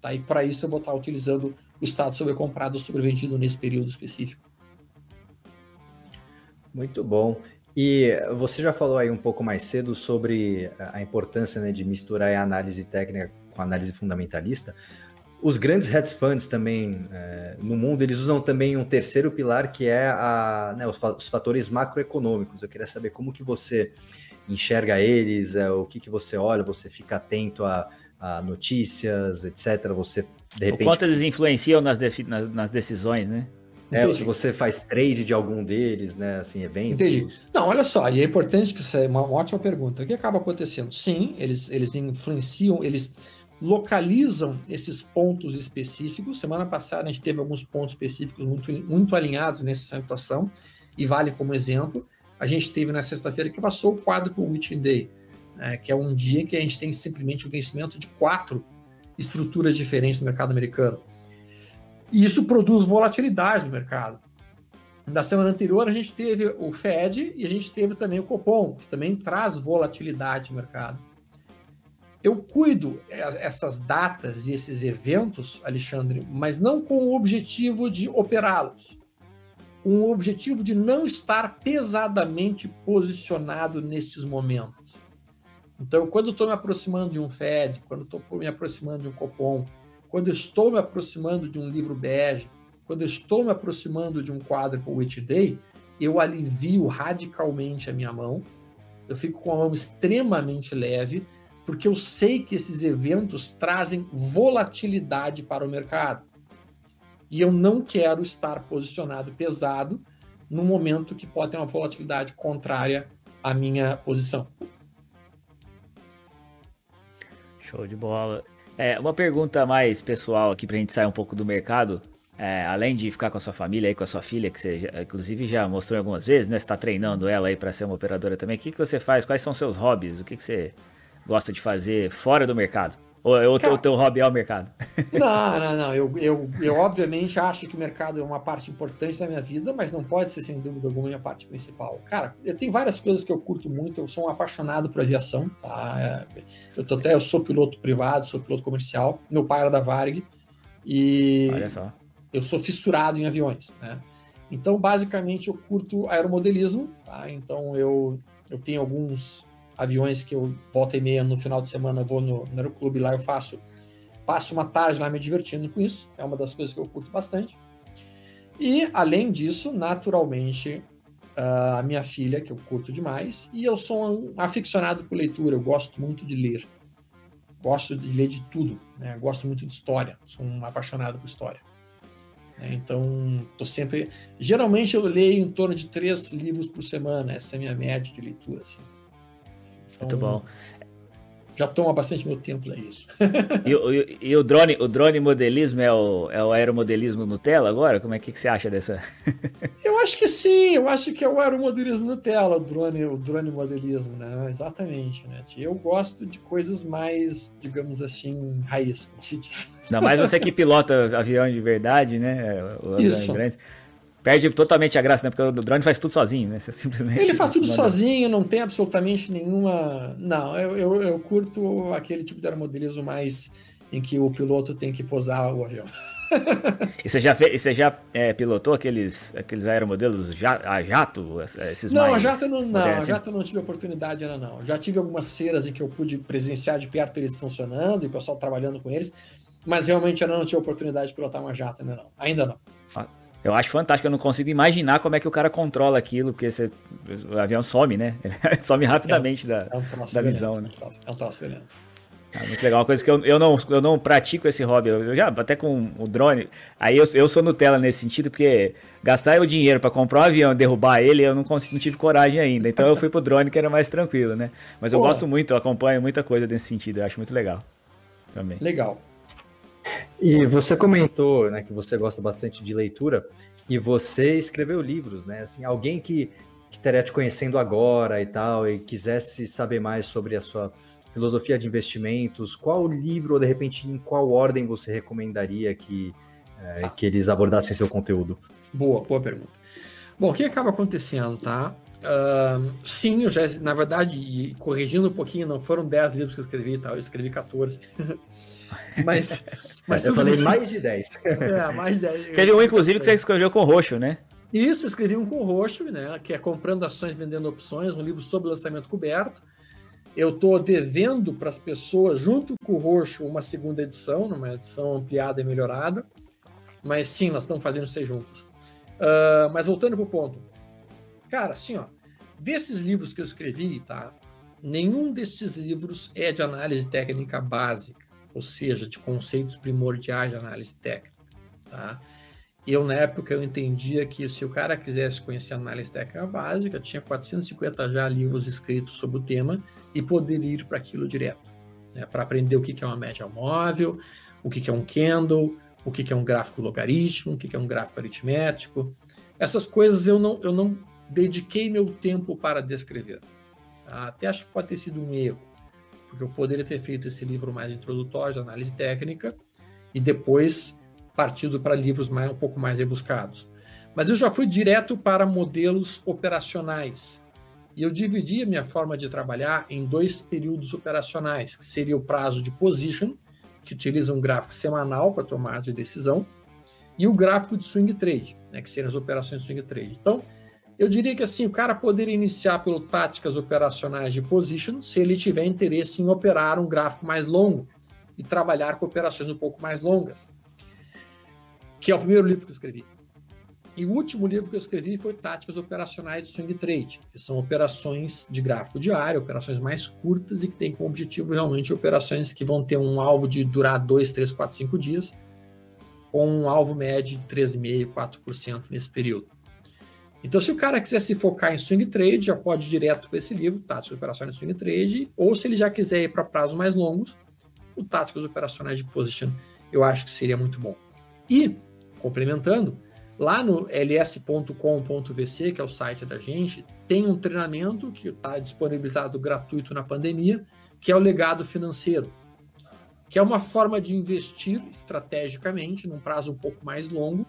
Tá? E para isso eu vou estar utilizando o estado sobrecomprado ou sobrevendido nesse período específico. Muito bom. E você já falou aí um pouco mais cedo sobre a importância né, de misturar a análise técnica com a análise fundamentalista. Os grandes hedge funds também é, no mundo eles usam também um terceiro pilar que é a, né, os, os, fatores macroeconômicos. Eu queria saber como que você enxerga eles, é, o que, que você olha, você fica atento a, a notícias, etc. Você de repente. O quanto eles influenciam nas, nas, nas decisões, né? É, se você faz trade de algum deles, né? Assim, eventos. Entendi. Não, olha só, e é importante que isso é uma, ótima pergunta. O que acaba acontecendo? Sim, eles, eles influenciam, eles localizam esses pontos específicos. Semana passada a gente teve alguns pontos específicos muito, muito alinhados nessa situação, e vale como exemplo. A gente teve na sexta-feira que passou o quadro com o Witching Day, né, que é um dia que a gente tem simplesmente o vencimento de quatro estruturas diferentes no mercado americano. E isso produz volatilidade no mercado. Na semana anterior, a gente teve o Fed e a gente teve também o Copom, que também traz volatilidade no mercado. Eu cuido essas datas e esses eventos, Alexandre, mas não com o objetivo de operá-los, com o objetivo de não estar pesadamente posicionado nestes momentos. Então, quando estou me aproximando de um Fed, quando estou me aproximando de um Copom, quando estou me aproximando de um livro bege, quando estou me aproximando de um quadro Witch Day, eu alivio radicalmente a minha mão, eu fico com a mão extremamente leve, porque eu sei que esses eventos trazem volatilidade para o mercado. E eu não quero estar posicionado pesado no momento que pode ter uma volatilidade contrária à minha posição. Show de bola. É, uma pergunta mais pessoal aqui pra gente sair um pouco do mercado. É, além de ficar com a sua família aí, com a sua filha, que você inclusive já mostrou algumas vezes, né? Você tá treinando ela aí para ser uma operadora também. O que, que você faz? Quais são seus hobbies? O que, que você gosta de fazer fora do mercado? Ou, ou o teu hobby é o mercado? Não, não, não. Eu, eu, eu obviamente acho que o mercado é uma parte importante da minha vida, mas não pode ser, sem dúvida alguma, a minha parte principal. Cara, eu tenho várias coisas que eu curto muito. Eu sou um apaixonado por aviação, tá? É, eu, tô até, eu sou piloto privado, sou piloto comercial. Meu pai era da Varg. E Olha só. eu sou fissurado em aviões, né? Então, basicamente, eu curto aeromodelismo, tá? Então, eu, eu tenho alguns aviões que eu volta e meia no final de semana vou no, no aeroclube lá eu faço passo uma tarde lá me divertindo com isso é uma das coisas que eu curto bastante e além disso naturalmente a minha filha que eu curto demais e eu sou um aficionado por leitura eu gosto muito de ler gosto de ler de tudo né? gosto muito de história sou um apaixonado por história né? então tô sempre geralmente eu leio em torno de três livros por semana essa é a minha média de leitura assim muito bom. Já toma bastante meu tempo, é isso. e, e, e, o drone, o drone modelismo é o, é o aeromodelismo Nutella agora? Como é que, que você acha dessa? eu acho que sim, eu acho que é o aeromodelismo Nutella, o drone, o drone modelismo, né? Exatamente, né? Eu gosto de coisas mais, digamos assim, raiz, como se diz. Ainda mais você que pilota avião de verdade, né? Isso. Grandes perde totalmente a graça, né? Porque o drone faz tudo sozinho, né? Você simplesmente. Ele faz tudo sozinho, não tem absolutamente nenhuma. Não, eu, eu, eu curto aquele tipo de aeromodelismo mais em que o piloto tem que posar o avião. e você já, fez, você já é, pilotou aqueles, aqueles aeromodelos a jato? Esses não, a jato não, não, a jato não tive oportunidade ainda não. Já tive algumas feiras em que eu pude presenciar de perto eles funcionando e o pessoal trabalhando com eles, mas realmente ainda não tive oportunidade de pilotar uma jato ainda não. Ainda não. Ah, eu acho fantástico, eu não consigo imaginar como é que o cara controla aquilo, porque você, o avião some, né? Ele some rapidamente é, da, é um da visão, né? É um troço violento. É muito legal, uma coisa que eu, eu, não, eu não pratico esse hobby, eu já até com o drone, aí eu, eu sou Nutella nesse sentido, porque gastar o dinheiro para comprar um avião e derrubar ele, eu não, consigo, não tive coragem ainda, então eu fui pro drone que era mais tranquilo, né? Mas eu Pô. gosto muito, eu acompanho muita coisa nesse sentido, eu acho muito legal também. Legal. E você comentou, né, que você gosta bastante de leitura e você escreveu livros, né? Assim, alguém que que estaria te conhecendo agora e tal e quisesse saber mais sobre a sua filosofia de investimentos, qual livro ou de repente em qual ordem você recomendaria que é, que eles abordassem seu conteúdo? Boa, boa pergunta. Bom, o que acaba acontecendo, tá? Uh, sim, eu já, na verdade, corrigindo um pouquinho, não foram 10 livros que eu escrevi, tá? eu escrevi 14. Mas, mas eu falei bem. mais de 10. É, mais de 10. Teve um, inclusive, que você escreveu com roxo, né? Isso, escrevi um com roxo, né? Que é Comprando Ações, Vendendo Opções, um livro sobre lançamento coberto. Eu estou devendo para as pessoas, junto com o roxo, uma segunda edição, uma edição ampliada e melhorada. Mas sim, nós estamos fazendo isso juntos. Uh, mas voltando para o ponto. Cara, assim, ó, desses livros que eu escrevi, tá? Nenhum desses livros é de análise técnica básica ou seja, de conceitos primordiais de análise técnica. Tá? Eu, na época, eu entendia que se o cara quisesse conhecer análise técnica básica, tinha 450 já livros escritos sobre o tema e poderia ir para aquilo direto. Né? Para aprender o que é uma média móvel, o que é um candle, o que é um gráfico logarítmico, o que é um gráfico aritmético. Essas coisas eu não, eu não dediquei meu tempo para descrever. Tá? Até acho que pode ter sido um erro porque eu poderia ter feito esse livro mais introdutório de análise técnica e depois partido para livros mais, um pouco mais rebuscados. Mas eu já fui direto para modelos operacionais. E eu dividi a minha forma de trabalhar em dois períodos operacionais, que seria o prazo de position, que utiliza um gráfico semanal para tomar de decisão, e o gráfico de swing trade, né, que seriam as operações swing trade. Então, eu diria que assim, o cara poderia iniciar pelo táticas operacionais de position se ele tiver interesse em operar um gráfico mais longo e trabalhar com operações um pouco mais longas. Que é o primeiro livro que eu escrevi. E o último livro que eu escrevi foi Táticas Operacionais de Swing Trade, que são operações de gráfico diário, operações mais curtas e que têm como objetivo realmente operações que vão ter um alvo de durar 2, 3, 4, 5 dias, com um alvo médio de 3,5%, 4% nesse período. Então, se o cara quiser se focar em swing trade, já pode ir direto para esse livro, Táticas Operacionais de Swing Trade, ou se ele já quiser ir para prazos mais longos, o Táticas Operacionais de Position, eu acho que seria muito bom. E, complementando, lá no ls.com.vc, que é o site da gente, tem um treinamento que está disponibilizado gratuito na pandemia, que é o legado financeiro. que é uma forma de investir estrategicamente num prazo um pouco mais longo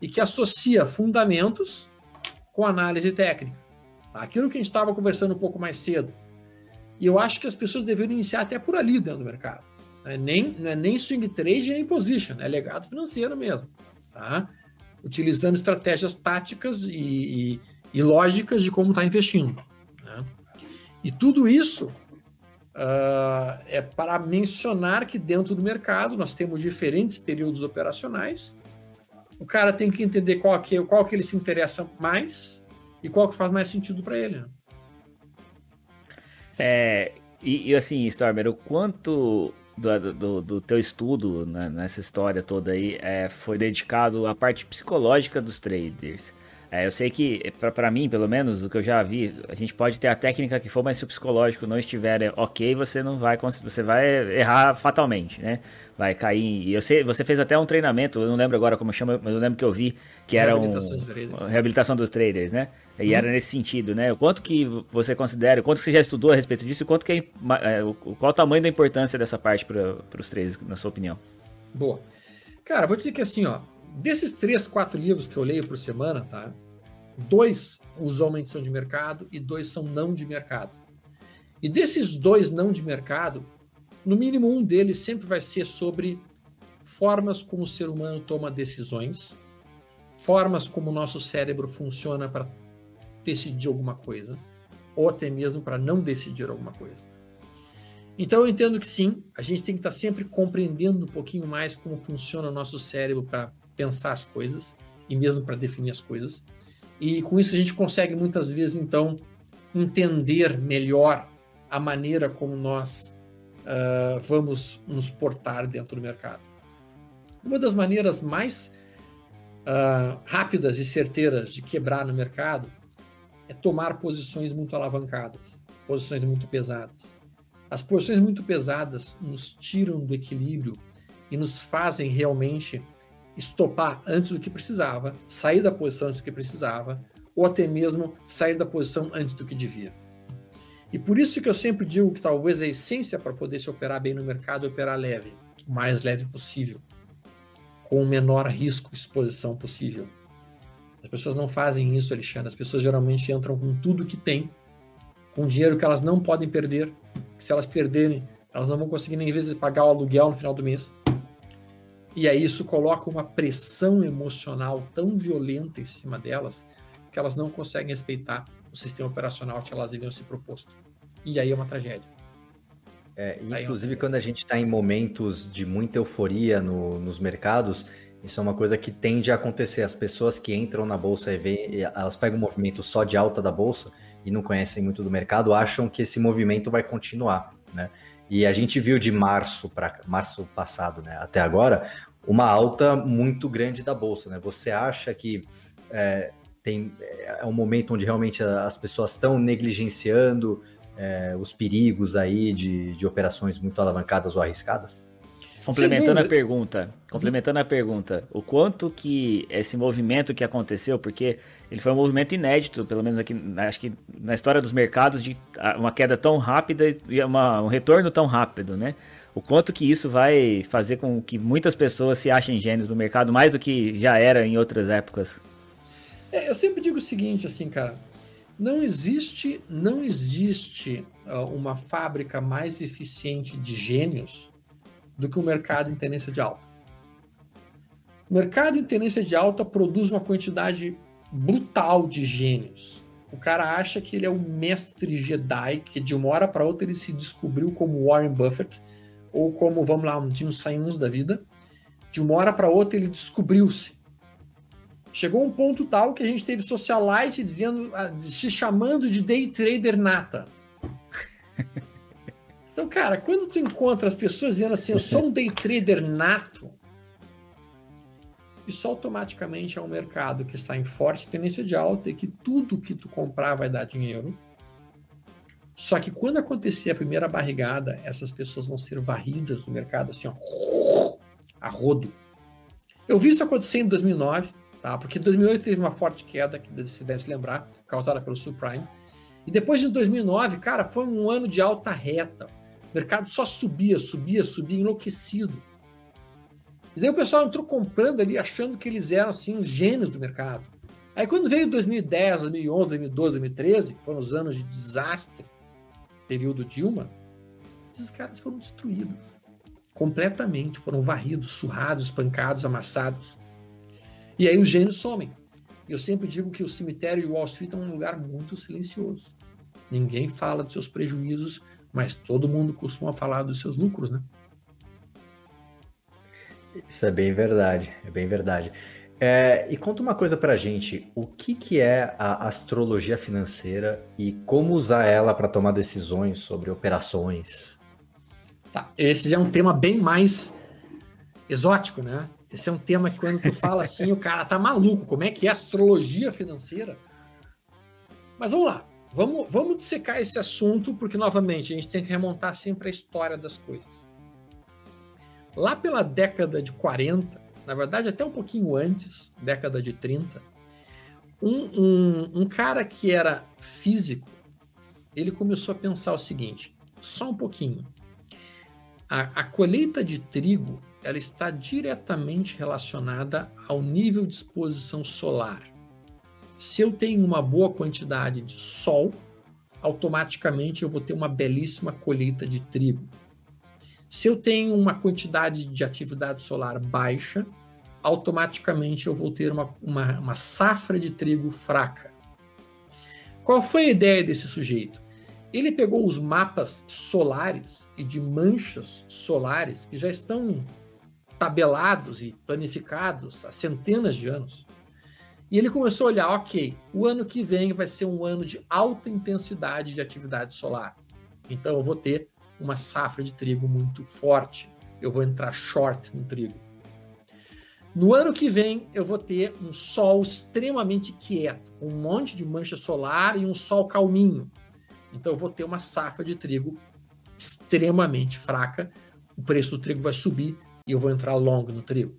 e que associa fundamentos com análise técnica. Aquilo que a gente estava conversando um pouco mais cedo. E eu acho que as pessoas deveriam iniciar até por ali dentro do mercado. Não é nem, não é nem swing trade nem position, é legado financeiro mesmo. Tá? Utilizando estratégias táticas e, e, e lógicas de como está investindo. Né? E tudo isso uh, é para mencionar que dentro do mercado nós temos diferentes períodos operacionais. O cara tem que entender qual que, qual que ele se interessa mais e qual que faz mais sentido para ele. Né? É, e, e, assim, Stormer, o quanto do, do, do teu estudo né, nessa história toda aí é, foi dedicado à parte psicológica dos traders? É, eu sei que, para mim, pelo menos, o que eu já vi, a gente pode ter a técnica que for, mas se o psicológico não estiver ok, você não vai você vai errar fatalmente, né? Vai cair. E eu sei, você fez até um treinamento, eu não lembro agora como chama, mas eu lembro que eu vi que era um reabilitação dos traders, né? E hum. era nesse sentido, né? O quanto que você considera, o quanto que você já estudou a respeito disso, e quanto que é, é qual o tamanho da importância dessa parte para os traders, na sua opinião? Boa. Cara, vou dizer que assim, ó, desses três, quatro livros que eu leio por semana, tá? Dois usualmente são de mercado e dois são não de mercado. E desses dois não de mercado, no mínimo um deles sempre vai ser sobre formas como o ser humano toma decisões, formas como o nosso cérebro funciona para decidir alguma coisa, ou até mesmo para não decidir alguma coisa. Então eu entendo que sim, a gente tem que estar sempre compreendendo um pouquinho mais como funciona o nosso cérebro para pensar as coisas e mesmo para definir as coisas. E com isso a gente consegue muitas vezes então entender melhor a maneira como nós uh, vamos nos portar dentro do mercado. Uma das maneiras mais uh, rápidas e certeiras de quebrar no mercado é tomar posições muito alavancadas, posições muito pesadas. As posições muito pesadas nos tiram do equilíbrio e nos fazem realmente estopar antes do que precisava, sair da posição antes do que precisava, ou até mesmo sair da posição antes do que devia. E por isso que eu sempre digo que talvez a essência para poder se operar bem no mercado é operar leve, o mais leve possível, com o menor risco e exposição possível. As pessoas não fazem isso, Alexandre. As pessoas geralmente entram com tudo que têm, com dinheiro que elas não podem perder, que se elas perderem, elas não vão conseguir nem vezes pagar o aluguel no final do mês. E aí isso coloca uma pressão emocional tão violenta em cima delas que elas não conseguem respeitar o sistema operacional que elas haviam se proposto. E aí é uma tragédia. É, inclusive, é quando a gente está em momentos de muita euforia no, nos mercados, isso é uma coisa que tende a acontecer. As pessoas que entram na bolsa e vê, elas pegam um movimento só de alta da bolsa e não conhecem muito do mercado, acham que esse movimento vai continuar, né? E a gente viu de março para março passado, né, até agora, uma alta muito grande da bolsa, né? Você acha que é, tem é um momento onde realmente as pessoas estão negligenciando é, os perigos aí de, de operações muito alavancadas ou arriscadas? Complementando a pergunta, complementando a pergunta, o quanto que esse movimento que aconteceu, porque ele foi um movimento inédito, pelo menos aqui, acho que na história dos mercados, de uma queda tão rápida e uma, um retorno tão rápido, né? O quanto que isso vai fazer com que muitas pessoas se achem gênios no mercado, mais do que já era em outras épocas? É, eu sempre digo o seguinte, assim, cara, não existe, não existe uh, uma fábrica mais eficiente de gênios do que o mercado em tendência de alta. O mercado em tendência de alta produz uma quantidade brutal de gênios. O cara acha que ele é o mestre Jedi, que de uma hora para outra ele se descobriu como Warren Buffett, ou como, vamos lá, um Jim Simons da vida. De uma hora para outra ele descobriu-se. Chegou um ponto tal que a gente teve socialite dizendo, ah, se chamando de day trader nata. Então, cara, quando tu encontra as pessoas dizendo assim, eu sou um day trader nato, isso automaticamente é um mercado que está em forte tendência de alta e que tudo que tu comprar vai dar dinheiro. Só que quando acontecer a primeira barrigada, essas pessoas vão ser varridas no mercado assim, ó, a rodo. Eu vi isso acontecer em 2009, tá? Porque em 2008 teve uma forte queda, que você deve se lembrar, causada pelo subprime. E depois de 2009, cara, foi um ano de alta reta O mercado só subia, subia, subia, enlouquecido. E daí o pessoal entrou comprando ali, achando que eles eram assim os gênios do mercado. Aí quando veio 2010, 2011, 2012, 2013, que foram os anos de desastre, período Dilma, esses caras foram destruídos completamente, foram varridos, surrados, espancados, amassados. E aí os gênios somem. Eu sempre digo que o cemitério de Wall Street é um lugar muito silencioso. Ninguém fala dos seus prejuízos, mas todo mundo costuma falar dos seus lucros, né? Isso é bem verdade, é bem verdade. É, e conta uma coisa pra gente, o que, que é a astrologia financeira e como usar ela para tomar decisões sobre operações? Tá, esse já é um tema bem mais exótico, né? Esse é um tema que quando tu fala assim, o cara tá maluco, como é que é astrologia financeira? Mas vamos lá, vamos, vamos dissecar esse assunto, porque novamente a gente tem que remontar sempre a história das coisas. Lá pela década de 40, na verdade até um pouquinho antes, década de 30, um, um, um cara que era físico, ele começou a pensar o seguinte: só um pouquinho. A, a, colheita de trigo ela está diretamente relacionada ao nível de exposição solar. Se eu tenho uma boa quantidade de sol, automaticamente eu vou ter uma belíssima colheita de trigo. Se eu tenho uma quantidade de atividade solar baixa, automaticamente eu vou ter uma, uma, uma safra de trigo fraca. Qual foi a ideia desse sujeito? Ele pegou os mapas solares e de manchas solares que já estão tabelados e planificados há centenas de anos. E ele começou a olhar, ok, o ano que vem vai ser um ano de alta intensidade de atividade solar. Então eu vou ter uma safra de trigo muito forte. Eu vou entrar short no trigo. No ano que vem, eu vou ter um sol extremamente quieto, um monte de mancha solar e um sol calminho. Então, eu vou ter uma safra de trigo extremamente fraca. O preço do trigo vai subir e eu vou entrar long no trigo.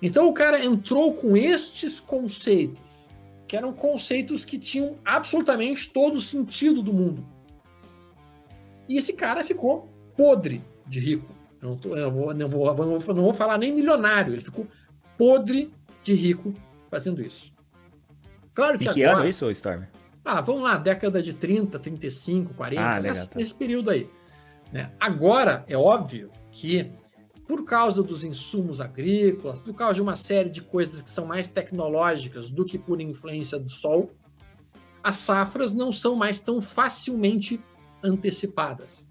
Então, o cara entrou com estes conceitos, que eram conceitos que tinham absolutamente todo o sentido do mundo. E esse cara ficou podre de rico. Eu não, tô, eu vou, não, vou, não, vou, não vou falar nem milionário, ele ficou podre de rico fazendo isso. Claro que, e que agora, ano isso, Storm? Ah, vamos lá, década de 30, 35, 40, ah, legal, nesse, tá. nesse, período aí. Né? Agora, é óbvio que por causa dos insumos agrícolas, por causa de uma série de coisas que são mais tecnológicas do que por influência do sol, as safras não são mais tão facilmente antecipadas.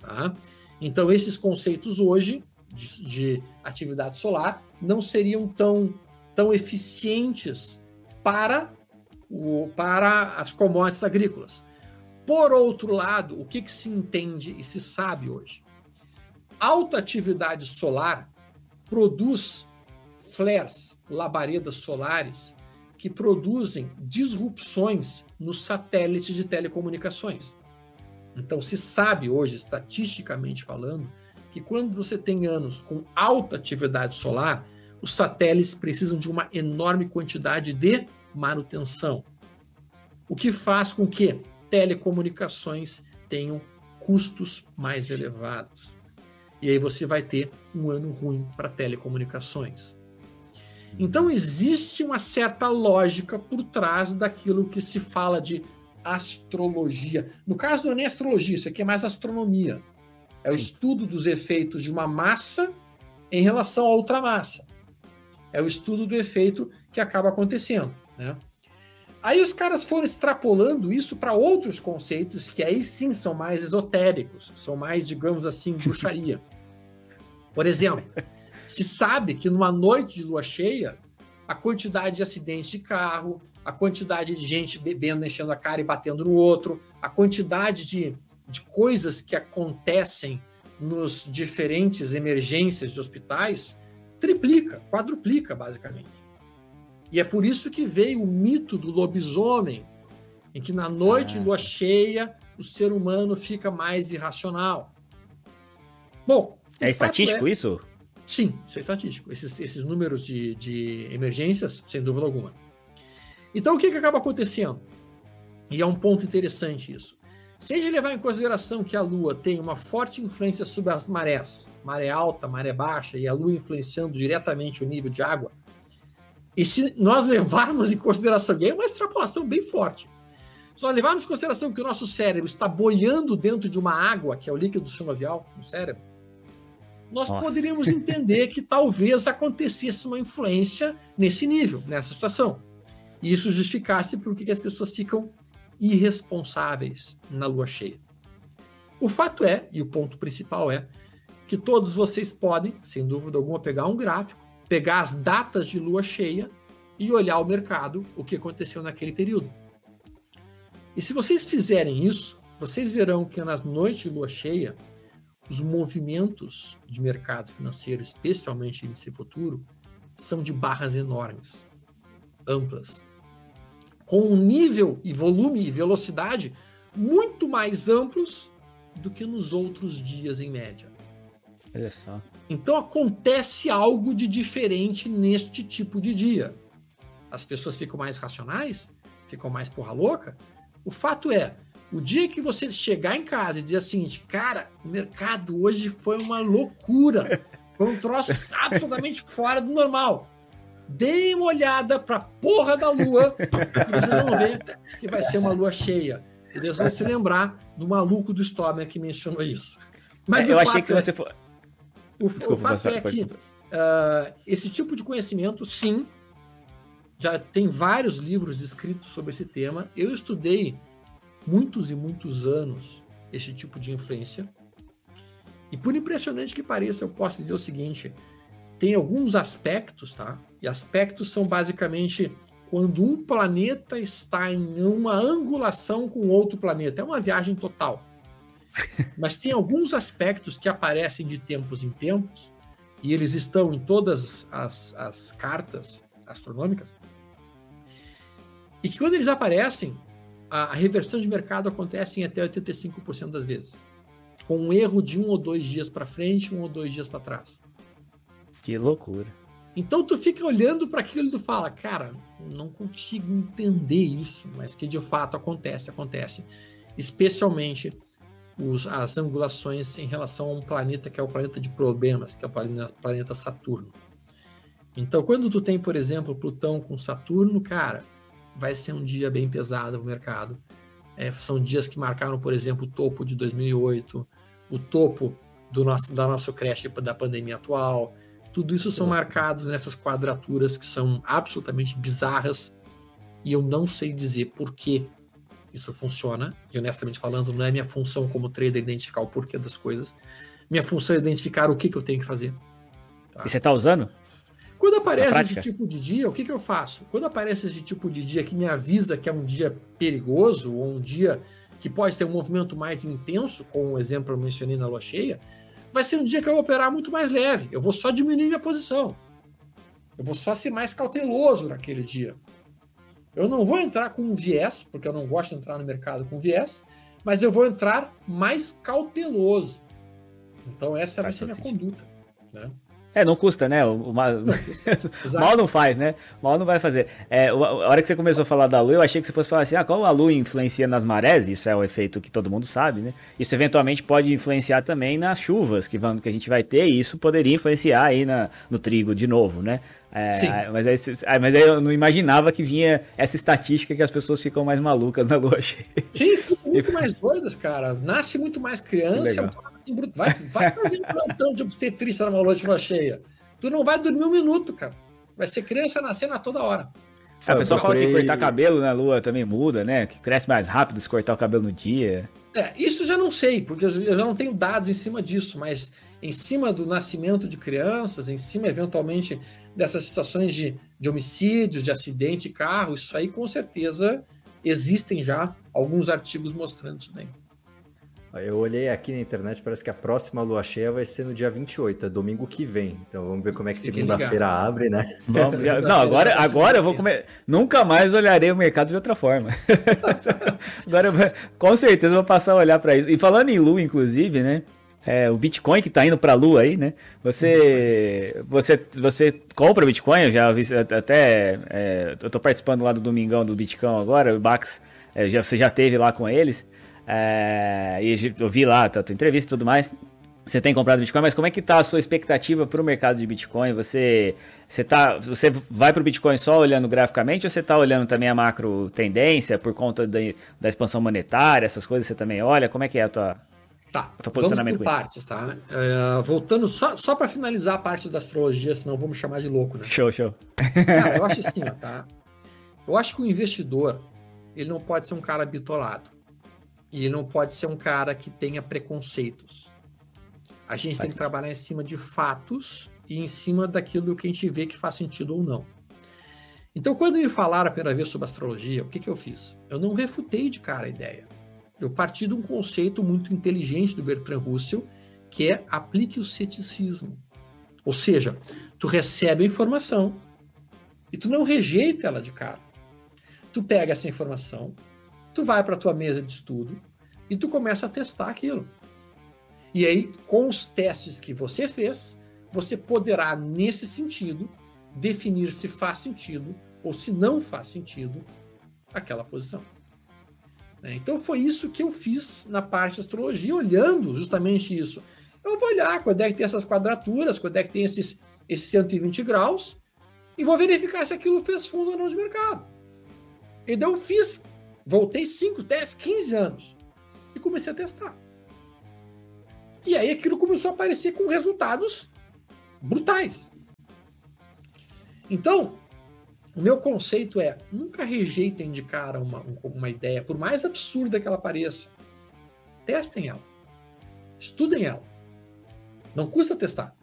Tá? Então, esses conceitos hoje de, de atividade solar não seriam tão, tão eficientes para, o, para as commodities agrícolas. Por outro lado, o que, que se entende e se sabe hoje? Alta atividade solar produz flares, labaredas solares, que produzem disrupções nos satélites de telecomunicações. Então, se sabe hoje, estatisticamente falando, que quando você tem anos com alta atividade solar, os satélites precisam de uma enorme quantidade de manutenção. O que faz com que telecomunicações tenham custos mais elevados. E aí você vai ter um ano ruim para telecomunicações. Então existe uma certa lógica por trás daquilo que se fala de astrologia. No caso, não é nem astrologia, isso aqui é mais astronomia. É Sim. o estudo dos efeitos de uma massa em relação a outra massa. É o estudo do efeito que acaba acontecendo. Né? Aí os caras foram extrapolando isso para outros conceitos que aí sim são mais esotéricos, são mais, digamos assim, bruxaria. Por exemplo, se sabe que numa noite de lua cheia, a quantidade de acidentes de carro, a quantidade de gente bebendo, enchendo a cara e batendo no outro, a quantidade de, de coisas que acontecem nos diferentes emergências de hospitais triplica, quadruplica, basicamente. E é por isso que veio o mito do lobisomem, em que na noite ah. lua cheia o ser humano fica mais irracional. Bom, é estatístico é... isso? Sim, isso é estatístico. Esses, esses números de, de emergências, sem dúvida alguma. Então, o que, que acaba acontecendo? E é um ponto interessante isso. Se a gente levar em consideração que a Lua tem uma forte influência sobre as marés, maré alta, maré baixa, e a Lua influenciando diretamente o nível de água, e se nós levarmos em consideração, e é uma extrapolação bem forte, se nós levarmos em consideração que o nosso cérebro está boiando dentro de uma água, que é o líquido sinovial no cérebro, nós Nossa. poderíamos entender que talvez acontecesse uma influência nesse nível, nessa situação. E isso justificasse por que as pessoas ficam irresponsáveis na lua cheia. O fato é, e o ponto principal é, que todos vocês podem, sem dúvida alguma, pegar um gráfico, pegar as datas de lua cheia e olhar o mercado, o que aconteceu naquele período. E se vocês fizerem isso, vocês verão que nas noites de lua cheia, os movimentos de mercado financeiro, especialmente índice futuro, são de barras enormes, amplas, com um nível e volume e velocidade muito mais amplos do que nos outros dias em média. Olha só. Então acontece algo de diferente neste tipo de dia. As pessoas ficam mais racionais, ficam mais porra louca. O fato é, o dia que você chegar em casa e dizer assim, cara, o mercado hoje foi uma loucura, foi um troço absolutamente fora do normal. Deem uma olhada pra porra da lua e vocês vão ver que vai ser uma lua cheia. E Deus vai se lembrar do maluco do Stormer que mencionou isso. Mas é, eu achei que é, você for. O, Desculpa, o fato é que uh, esse tipo de conhecimento, sim, já tem vários livros escritos sobre esse tema. Eu estudei muitos e muitos anos esse tipo de influência. E por impressionante que pareça, eu posso dizer o seguinte: tem alguns aspectos, tá? E aspectos são basicamente quando um planeta está em uma angulação com outro planeta. É uma viagem total. Mas tem alguns aspectos que aparecem de tempos em tempos, e eles estão em todas as, as cartas astronômicas, e que quando eles aparecem, a, a reversão de mercado acontece em até 85% das vezes, com um erro de um ou dois dias para frente, um ou dois dias para trás. Que loucura. Então tu fica olhando para aquilo e tu fala, cara, não consigo entender isso, mas que de fato acontece, acontece. Especialmente os, as angulações em relação a um planeta que é o planeta de problemas, que é o planeta, planeta Saturno. Então, quando tu tem, por exemplo, Plutão com Saturno, cara, vai ser um dia bem pesado no mercado. É, são dias que marcaram, por exemplo, o topo de 2008, o topo do nosso, da nossa creche da pandemia atual, tudo isso são marcados nessas quadraturas que são absolutamente bizarras e eu não sei dizer por que isso funciona. E honestamente falando, não é minha função como trader identificar o porquê das coisas. Minha função é identificar o que, que eu tenho que fazer. Tá? E você está usando? Quando aparece esse tipo de dia, o que, que eu faço? Quando aparece esse tipo de dia que me avisa que é um dia perigoso ou um dia que pode ter um movimento mais intenso, como o exemplo eu mencionei na lua cheia, vai ser um dia que eu vou operar muito mais leve. Eu vou só diminuir minha posição. Eu vou só ser mais cauteloso naquele dia. Eu não vou entrar com viés, porque eu não gosto de entrar no mercado com viés, mas eu vou entrar mais cauteloso. Então essa vai ser a minha conduta. Né? É, não custa, né? O, mal, mal não faz, né? Mal não vai fazer. É, a hora que você começou a falar da lua, eu achei que você fosse falar assim, ah, qual a lua influencia nas marés? Isso é o efeito que todo mundo sabe, né? Isso eventualmente pode influenciar também nas chuvas que, vamos, que a gente vai ter, e isso poderia influenciar aí na, no trigo de novo, né? É, mas, aí, mas aí eu não imaginava que vinha essa estatística que as pessoas ficam mais malucas na lua cheia. Sim, ficam muito mais doidas, cara. Nasce muito mais criança, vai, vai fazer um plantão de obstetrícia numa lua cheia. Tu não vai dormir um minuto, cara. Vai ser criança nascendo a toda hora. A pessoa fala que cortar cabelo na lua também muda, né? Que cresce mais rápido se cortar o cabelo no dia. É, isso já não sei, porque eu já não tenho dados em cima disso, mas em cima do nascimento de crianças, em cima eventualmente dessas situações de, de homicídios, de acidente de carro, isso aí com certeza existem já alguns artigos mostrando isso daí. Eu olhei aqui na internet, parece que a próxima lua cheia vai ser no dia 28, é domingo que vem. Então vamos ver como é que segunda-feira abre, né? Vamos, não, agora, agora eu vou comer. Nunca mais olharei o mercado de outra forma. agora, com certeza, vou passar a olhar para isso. E falando em lua, inclusive, né? É, o Bitcoin que está indo para a Lua aí, né? Você, você, você compra Bitcoin? Eu já vi até. É, eu estou participando lá do Domingão do Bitcoin agora, o Bax, é, já, você já teve lá com eles. É, e eu vi lá a tua entrevista e tudo mais. Você tem comprado Bitcoin, mas como é que tá a sua expectativa para o mercado de Bitcoin? Você, você, tá, você vai para o Bitcoin só olhando graficamente ou você está olhando também a macro tendência por conta da, da expansão monetária, essas coisas você também olha? Como é que é a tua, Tá, vamos por partes, tá? Uh, voltando, só, só para finalizar a parte da astrologia, senão vamos chamar de louco, né? Show, show. Cara, eu acho assim, ó, tá? Eu acho que o investidor, ele não pode ser um cara bitolado. E ele não pode ser um cara que tenha preconceitos. A gente faz tem que trabalhar em cima de fatos e em cima daquilo que a gente vê que faz sentido ou não. Então, quando me falaram a primeira vez sobre astrologia, o que, que eu fiz? Eu não refutei de cara a ideia. Eu parti de um conceito muito inteligente do Bertrand Russell, que é aplique o ceticismo. Ou seja, tu recebe a informação e tu não rejeita ela de cara. Tu pega essa informação, tu vai para tua mesa de estudo e tu começa a testar aquilo. E aí, com os testes que você fez, você poderá, nesse sentido, definir se faz sentido ou se não faz sentido aquela posição. Né? Então foi isso que eu fiz na parte de astrologia, olhando justamente isso. Eu vou olhar quando é que tem essas quadraturas, quando é que tem esses, esses 120 graus, e vou verificar se aquilo fez fundo ou não de mercado. E daí eu fiz, voltei 5, 10, 15 anos e comecei a testar. E aí aquilo começou a aparecer com resultados brutais. Então, o meu conceito é: nunca rejeitem de cara uma, uma ideia, por mais absurda que ela pareça. Testem ela. Estudem ela. Não custa testar.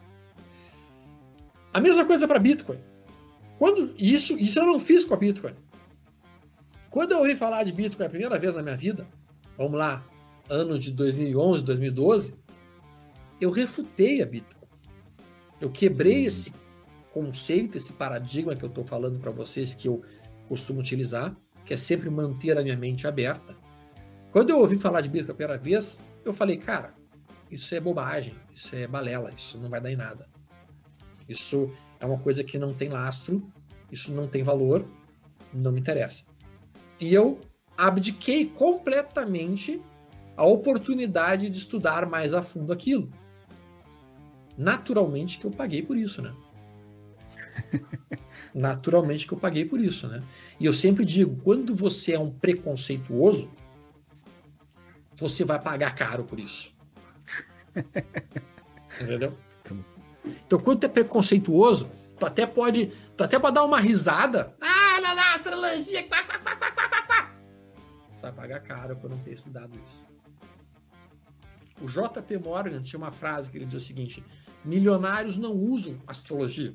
A mesma coisa para Bitcoin. Quando isso, isso eu não fiz com a Bitcoin. Quando eu ouvi falar de Bitcoin a primeira vez na minha vida, vamos lá, ano de 2011, 2012, eu refutei a Bitcoin. Eu quebrei uhum. esse conceito, esse paradigma que eu estou falando para vocês, que eu costumo utilizar, que é sempre manter a minha mente aberta. Quando eu ouvi falar de Bitcoin a primeira vez, eu falei, cara, isso é bobagem, isso é balela, isso não vai dar em nada. Isso é uma coisa que não tem lastro, isso não tem valor, não me interessa. E eu abdiquei completamente a oportunidade de estudar mais a fundo aquilo. Naturalmente que eu paguei por isso, né? Naturalmente que eu paguei por isso, né? E eu sempre digo, quando você é um preconceituoso, você vai pagar caro por isso. Entendeu? Então, quando tu é preconceituoso, tu até pode, tu até pode dar uma risada. Ah, lá, lá, astrologia, quá, quá, quá, quá, quá, quá. Você vai pagar caro por não ter estudado isso. O JP Morgan tinha uma frase que ele dizia o seguinte: milionários não usam astrologia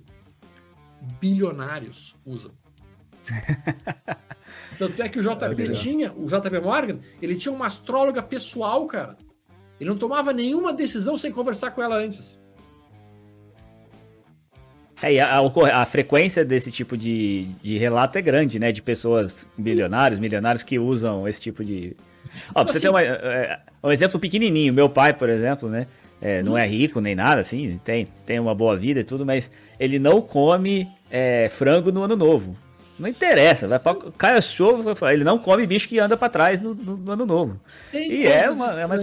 bilionários usam. Tanto é que o JP é tinha, o JP Morgan, ele tinha uma astróloga pessoal, cara. Ele não tomava nenhuma decisão sem conversar com ela antes. É, a, a, a, frequência desse tipo de, de relato é grande, né? De pessoas bilionários, milionários que usam esse tipo de. Ó, pra assim, você ter uma, é, um exemplo pequenininho, meu pai, por exemplo, né? É, não é rico nem nada, assim, tem, tem uma boa vida e tudo, mas ele não come é, frango no ano novo. Não interessa, vai pra, cai a chuva, ele não come bicho que anda para trás no, no, no, ano novo. Tem e é uma, é uma.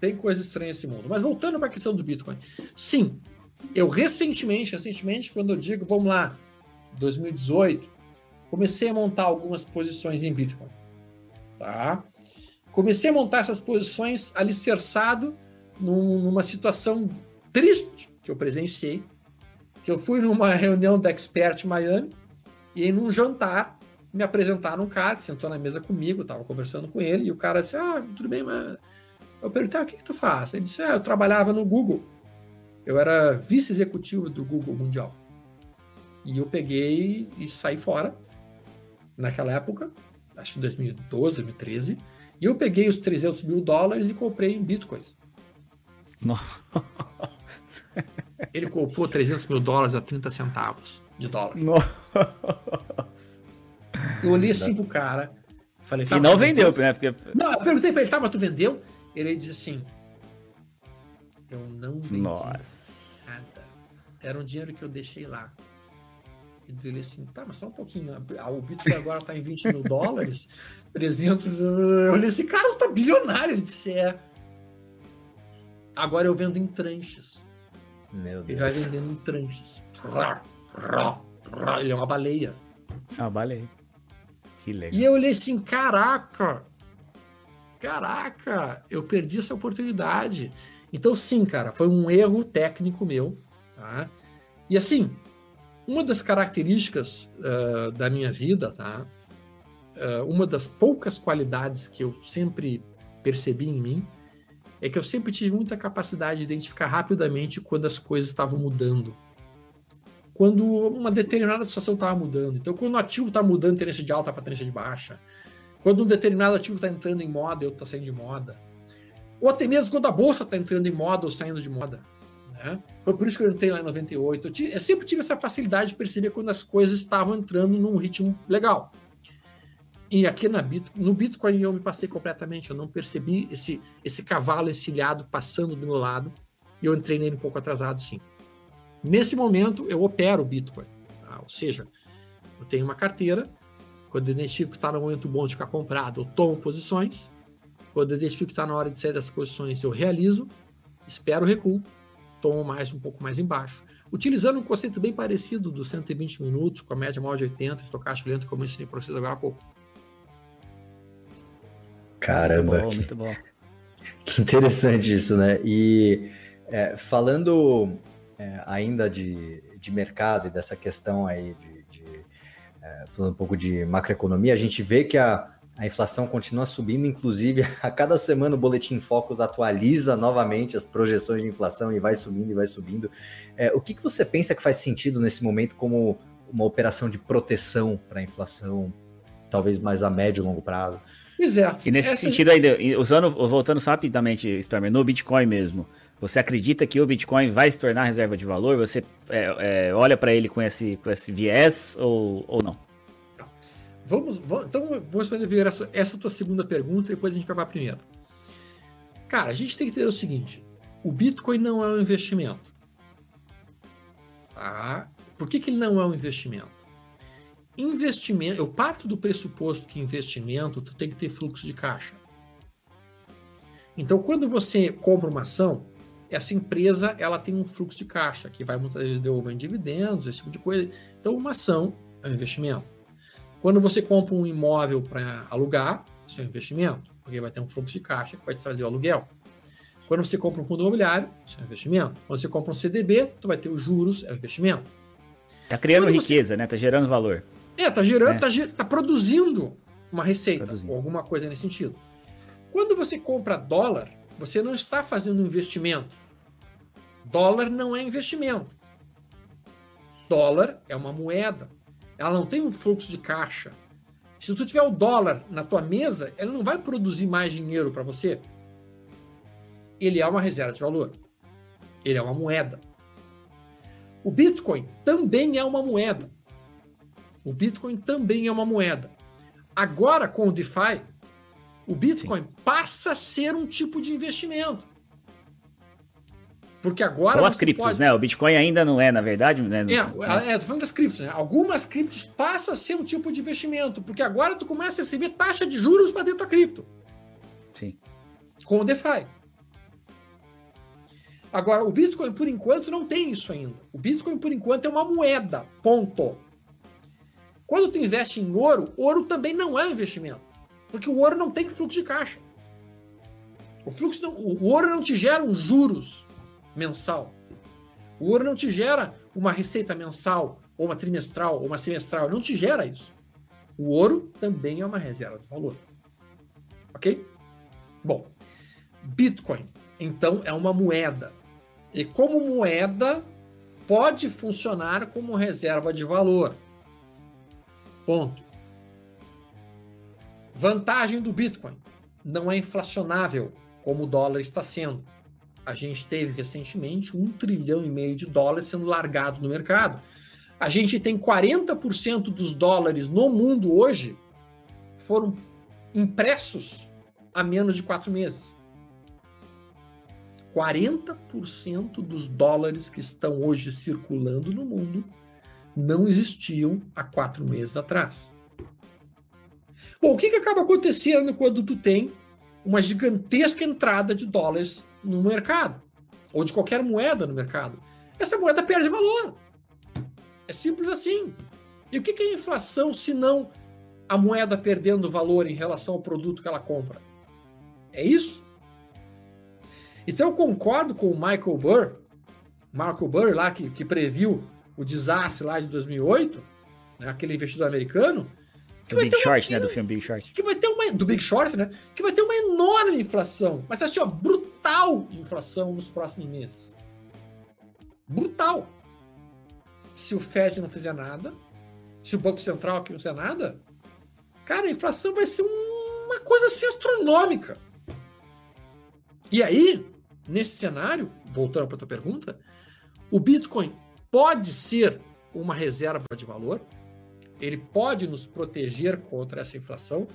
Tem coisa estranha nesse mundo. Mas voltando para a questão do Bitcoin. Sim, eu recentemente, recentemente, quando eu digo, vamos lá, 2018, comecei a montar algumas posições em Bitcoin. Tá? Comecei a montar essas posições alicerçado num, numa situação triste que eu presenciei, que eu fui numa reunião da Expert Miami e num jantar me apresentaram um cara que sentou na mesa comigo, estava conversando com ele, e o cara disse, ah, tudo bem, mas... Eu perguntei, ah, o que, que tu faz? Ele disse, ah, eu trabalhava no Google. Eu era vice-executivo do Google Mundial. E eu peguei e saí fora, naquela época, acho que 2012, 2013, e eu peguei os 300 mil dólares e comprei em bitcoins. Nossa. Ele comprou 300 mil dólares a 30 centavos de dólar. Nossa. Eu olhei assim pro cara. Falei, tá, e não vendeu, né? Porque... Não, eu perguntei pra ele, tá, mas tu vendeu? Ele disse assim: Eu não vendi Nossa. nada. Era um dinheiro que eu deixei lá. E ele assim, tá, mas só um pouquinho. O Bitcoin agora tá em 20 mil dólares, 300. Eu olhei assim, cara, tá bilionário. Ele disse, é. Agora eu vendo em tranches. Meu Deus. Ele vai vendendo em tranches. Ele é uma baleia. Ah, baleia. Que legal. E eu olhei assim, caraca, caraca, eu perdi essa oportunidade. Então, sim, cara, foi um erro técnico meu. Tá? E assim, uma das características uh, da minha vida, tá? Uh, uma das poucas qualidades que eu sempre percebi em mim é que eu sempre tive muita capacidade de identificar rapidamente quando as coisas estavam mudando quando uma determinada situação estava mudando. Então, quando o ativo está mudando tendência de alta para tendência de baixa, quando um determinado ativo está entrando em moda e outro está saindo de moda, ou até mesmo quando a bolsa está entrando em moda ou saindo de moda. Né? Foi por isso que eu entrei lá em 98. Eu, tive, eu sempre tive essa facilidade de perceber quando as coisas estavam entrando num ritmo legal. E aqui na Bit, no Bitcoin eu me passei completamente, eu não percebi esse, esse cavalo encilhado passando do meu lado, e eu entrei nele um pouco atrasado, sim. Nesse momento, eu opero o Bitcoin. Tá? Ou seja, eu tenho uma carteira, quando eu identifico que está no momento bom de ficar comprado, eu tomo posições. Quando eu identifico que está na hora de sair das posições, eu realizo, espero o recuo, tomo mais um pouco mais embaixo. Utilizando um conceito bem parecido dos 120 minutos, com a média maior de 80, estocástico lento, como eu ensinei para vocês agora há pouco. Caramba, muito bom, muito bom. Que interessante isso, né? E é, falando é, ainda de, de mercado e dessa questão aí de, de é, falando um pouco de macroeconomia, a gente vê que a, a inflação continua subindo, inclusive a cada semana o Boletim Focus atualiza novamente as projeções de inflação e vai subindo e vai subindo. É, o que, que você pensa que faz sentido nesse momento como uma operação de proteção para a inflação, talvez mais a médio e longo prazo? Pois é. E nesse sentido ainda, usando, voltando rapidamente, Stormer, no Bitcoin mesmo, você acredita que o Bitcoin vai se tornar reserva de valor? Você é, é, olha para ele com esse, com esse viés ou, ou não? Vamos, vamos, então, vamos responder primeiro essa, essa tua segunda pergunta depois a gente vai para a primeira. Cara, a gente tem que ter o seguinte: o Bitcoin não é um investimento. Tá? Por que, que ele não é um investimento? Investimento, eu parto do pressuposto que investimento tu tem que ter fluxo de caixa. Então, quando você compra uma ação, essa empresa ela tem um fluxo de caixa que vai muitas vezes devolver dividendos, esse tipo de coisa. Então, uma ação é um investimento. Quando você compra um imóvel para alugar, isso é um investimento, porque vai ter um fluxo de caixa que vai te trazer o aluguel. Quando você compra um fundo imobiliário, isso é um investimento. Quando você compra um CDB, tu vai ter os juros, é um investimento. Tá criando riqueza, você... né? Tá gerando valor. É, tá gerando, é. Tá, tá, produzindo uma receita, produzindo. ou alguma coisa nesse sentido. Quando você compra dólar, você não está fazendo um investimento. Dólar não é investimento. Dólar é uma moeda. Ela não tem um fluxo de caixa. Se tu tiver o dólar na tua mesa, ele não vai produzir mais dinheiro para você. Ele é uma reserva de valor. Ele é uma moeda. O Bitcoin também é uma moeda. O Bitcoin também é uma moeda. Agora, com o DeFi, o Bitcoin Sim. passa a ser um tipo de investimento. Porque agora. São as criptos, pode... né? O Bitcoin ainda não é, na verdade. Né? É, é, tô falando das criptos, né? Algumas criptos passam a ser um tipo de investimento, porque agora tu começa a receber taxa de juros para dentro da cripto. Sim. Com o DeFi. Agora, o Bitcoin, por enquanto, não tem isso ainda. O Bitcoin, por enquanto, é uma moeda. Ponto. Quando tu investe em ouro, ouro também não é um investimento. Porque o ouro não tem fluxo de caixa. O, fluxo não, o ouro não te gera um juros mensal. O ouro não te gera uma receita mensal, ou uma trimestral, ou uma semestral. Não te gera isso. O ouro também é uma reserva de valor. Ok? Bom, Bitcoin, então, é uma moeda. E como moeda, pode funcionar como reserva de valor. Ponto. Vantagem do Bitcoin: não é inflacionável, como o dólar está sendo. A gente teve recentemente um trilhão e meio de dólares sendo largados no mercado. A gente tem 40% dos dólares no mundo hoje foram impressos há menos de quatro meses. 40% dos dólares que estão hoje circulando no mundo não existiam há quatro meses atrás. Bom, o que, que acaba acontecendo quando tu tem uma gigantesca entrada de dólares no mercado? Ou de qualquer moeda no mercado? Essa moeda perde valor. É simples assim. E o que, é inflação se não a moeda perdendo valor em relação ao produto que ela compra? É isso? Então eu concordo com o Michael Burr, Michael Burr lá que, que previu o desastre lá de 2008, né, aquele investidor americano, do Big Short, uma, né? Do filme Big Short. Que vai ter uma. Do Big Short, né? Que vai ter uma enorme inflação. Mas assim, ó, brutal inflação nos próximos meses. Brutal. Se o Fed não fizer nada, se o Banco Central aqui não fizer nada, cara, a inflação vai ser uma coisa assim astronômica. E aí, nesse cenário, voltando para a tua pergunta, o Bitcoin pode ser uma reserva de valor, ele pode nos proteger contra essa inflação.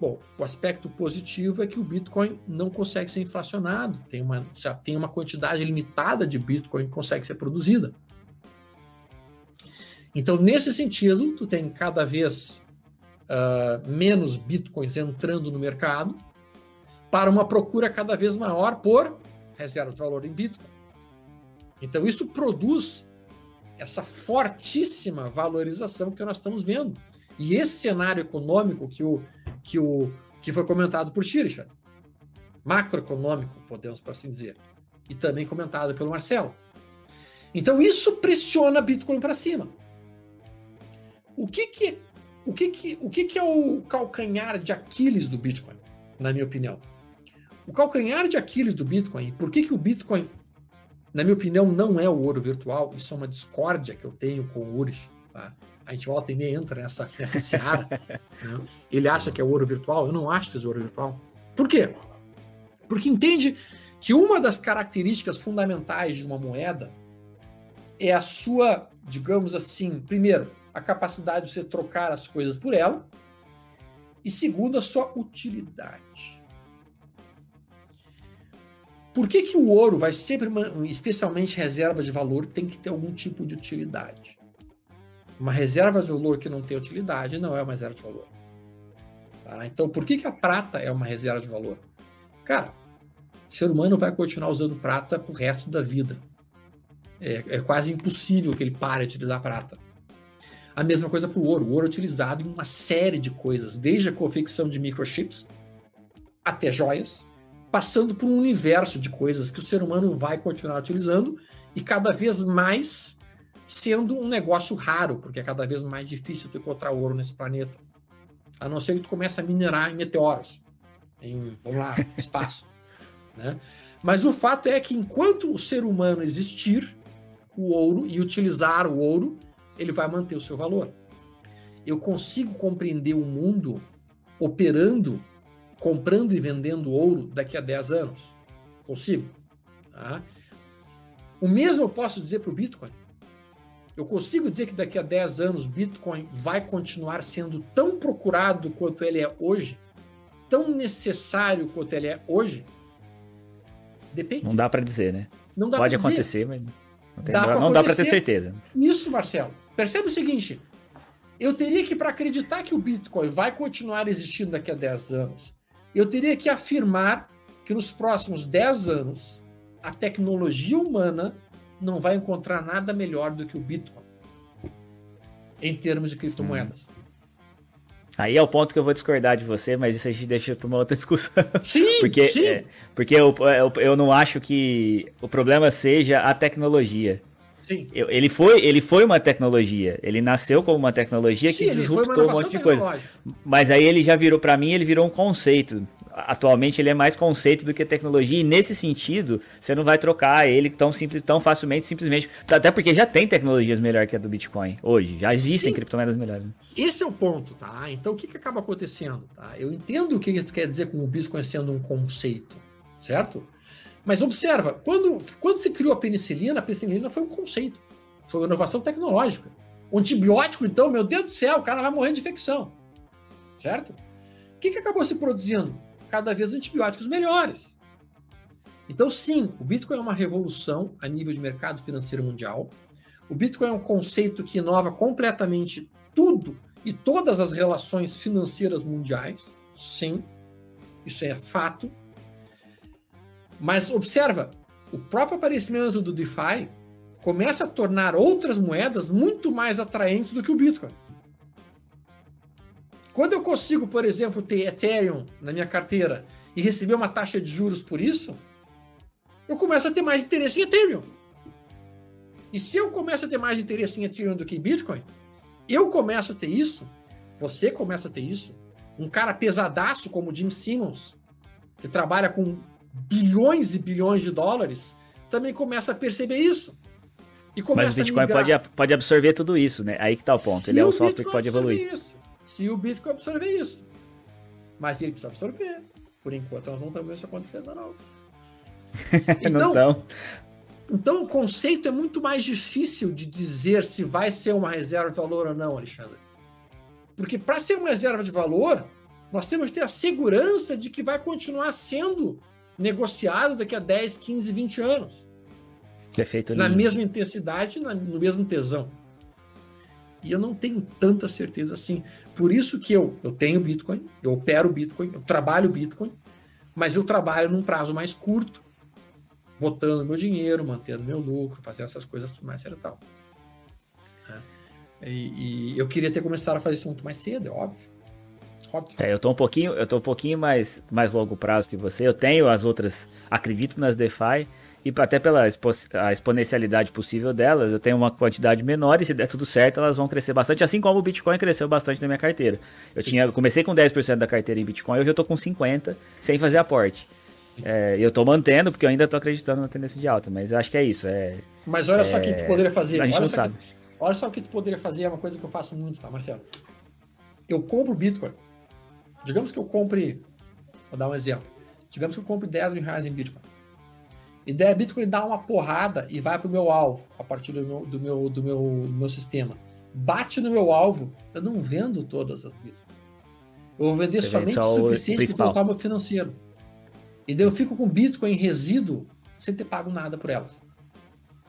Bom, o aspecto positivo é que o Bitcoin não consegue ser inflacionado, tem uma, tem uma quantidade limitada de Bitcoin que consegue ser produzida. Então, nesse sentido, tu tem cada vez uh, menos Bitcoins entrando no mercado para uma procura cada vez maior por reserva de valor em Bitcoin. Então, isso produz essa fortíssima valorização que nós estamos vendo. E esse cenário econômico que, o, que, o, que foi comentado por Schircher, macroeconômico, podemos por assim dizer, e também comentado pelo Marcelo. Então isso pressiona Bitcoin para cima. O que que, o que, que, o que, que é o calcanhar de Aquiles do Bitcoin, na minha opinião? O calcanhar de Aquiles do Bitcoin, por que, que o Bitcoin na minha opinião, não é o ouro virtual, isso é uma discórdia que eu tenho com o Urish. Tá? A gente volta e meia entra nessa, nessa seara. né? Ele acha que é ouro virtual, eu não acho que é ouro virtual. Por quê? Porque entende que uma das características fundamentais de uma moeda é a sua, digamos assim, primeiro, a capacidade de você trocar as coisas por ela, e segundo, a sua utilidade. Por que, que o ouro vai sempre, especialmente reserva de valor, tem que ter algum tipo de utilidade? Uma reserva de valor que não tem utilidade não é uma reserva de valor. Tá? Então, por que, que a prata é uma reserva de valor? Cara, o ser humano vai continuar usando prata pro resto da vida. É, é quase impossível que ele pare de utilizar prata. A mesma coisa para o ouro. O ouro é utilizado em uma série de coisas, desde a confecção de microchips até joias, passando por um universo de coisas que o ser humano vai continuar utilizando e cada vez mais sendo um negócio raro, porque é cada vez mais difícil tu encontrar ouro nesse planeta. A não ser que tu comece a minerar em meteoros, em, vamos lá, espaço. né? Mas o fato é que enquanto o ser humano existir, o ouro e utilizar o ouro, ele vai manter o seu valor. Eu consigo compreender o mundo operando comprando e vendendo ouro daqui a 10 anos? Consigo. Tá? O mesmo eu posso dizer para o Bitcoin. Eu consigo dizer que daqui a 10 anos Bitcoin vai continuar sendo tão procurado quanto ele é hoje? Tão necessário quanto ele é hoje? Depende. Não dá para dizer, né? Não dá Pode acontecer, mas não, tem, dá não dá para ter certeza. Isso, Marcelo. Percebe o seguinte: eu teria que, para acreditar que o Bitcoin vai continuar existindo daqui a 10 anos, eu teria que afirmar que nos próximos 10 anos a tecnologia humana não vai encontrar nada melhor do que o Bitcoin em termos de criptomoedas. Hum. Aí é o ponto que eu vou discordar de você, mas isso a gente deixa para uma outra discussão. Sim, porque, sim. É, porque eu, eu, eu não acho que o problema seja a tecnologia. Sim. Ele, foi, ele foi uma tecnologia. Ele nasceu como uma tecnologia Sim, que disruptou um monte de coisa. Mas aí ele já virou, para mim, ele virou um conceito. Atualmente ele é mais conceito do que tecnologia, e nesse sentido, você não vai trocar ele tão simples, tão facilmente, simplesmente. Até porque já tem tecnologias melhor que a do Bitcoin hoje. Já existem Sim. criptomoedas melhores. Esse é o ponto, tá? Então o que, que acaba acontecendo? Tá? Eu entendo o que tu quer dizer com o Bitcoin sendo um conceito, certo? Mas observa, quando, quando se criou a penicilina, a penicilina foi um conceito, foi uma inovação tecnológica. O antibiótico, então, meu Deus do céu, o cara vai morrer de infecção. Certo? O que, que acabou se produzindo? Cada vez antibióticos melhores. Então, sim, o Bitcoin é uma revolução a nível de mercado financeiro mundial. O Bitcoin é um conceito que inova completamente tudo e todas as relações financeiras mundiais. Sim, isso é fato. Mas observa, o próprio aparecimento do DeFi começa a tornar outras moedas muito mais atraentes do que o Bitcoin. Quando eu consigo, por exemplo, ter Ethereum na minha carteira e receber uma taxa de juros por isso, eu começo a ter mais interesse em Ethereum. E se eu começo a ter mais interesse em Ethereum do que em Bitcoin, eu começo a ter isso, você começa a ter isso, um cara pesadaço como o Jim Simmons, que trabalha com bilhões e bilhões de dólares, também começa a perceber isso. E começa Mas o Bitcoin pode, pode absorver tudo isso, né? Aí que tá o ponto. Se ele é o software que pode evoluir. Isso. Se o Bitcoin absorver isso. Mas ele precisa absorver. Por enquanto, nós não estamos vendo isso acontecendo, não. Então, não então, o conceito é muito mais difícil de dizer se vai ser uma reserva de valor ou não, Alexandre. Porque para ser uma reserva de valor, nós temos que ter a segurança de que vai continuar sendo negociado daqui a 10, 15, 20 anos. Perfeito. Na mesma intensidade, no mesmo tesão. E eu não tenho tanta certeza assim. Por isso que eu, eu tenho Bitcoin, eu opero Bitcoin, eu trabalho Bitcoin, mas eu trabalho num prazo mais curto botando meu dinheiro, mantendo meu lucro, fazendo essas coisas tudo mais, e tal. É. E, e, eu queria ter começado a fazer isso muito mais cedo, é óbvio. Óbvio. É, eu tô um pouquinho, eu tô um pouquinho mais, mais longo prazo que você. Eu tenho as outras, acredito nas DeFi, e até pela expo a exponencialidade possível delas, eu tenho uma quantidade menor e se der tudo certo, elas vão crescer bastante, assim como o Bitcoin cresceu bastante na minha carteira. Eu tinha, comecei com 10% da carteira em Bitcoin, hoje eu tô com 50 sem fazer aporte. É, eu tô mantendo, porque eu ainda tô acreditando na tendência de alta, mas eu acho que é isso. É, mas olha é, só o que tu poderia fazer. A gente olha não sabe. Que, olha só o que tu poderia fazer, é uma coisa que eu faço muito, tá, Marcelo? Eu compro Bitcoin. Digamos que eu compre. Vou dar um exemplo. Digamos que eu compre 10 mil reais em Bitcoin. E der Bitcoin dá uma porrada e vai pro meu alvo a partir do meu, do meu, do meu, do meu sistema. Bate no meu alvo, eu não vendo todas as Bitcoin. Eu vou vender Você somente o suficiente para colocar o meu financeiro. E daí eu fico com Bitcoin em resíduo sem ter pago nada por elas.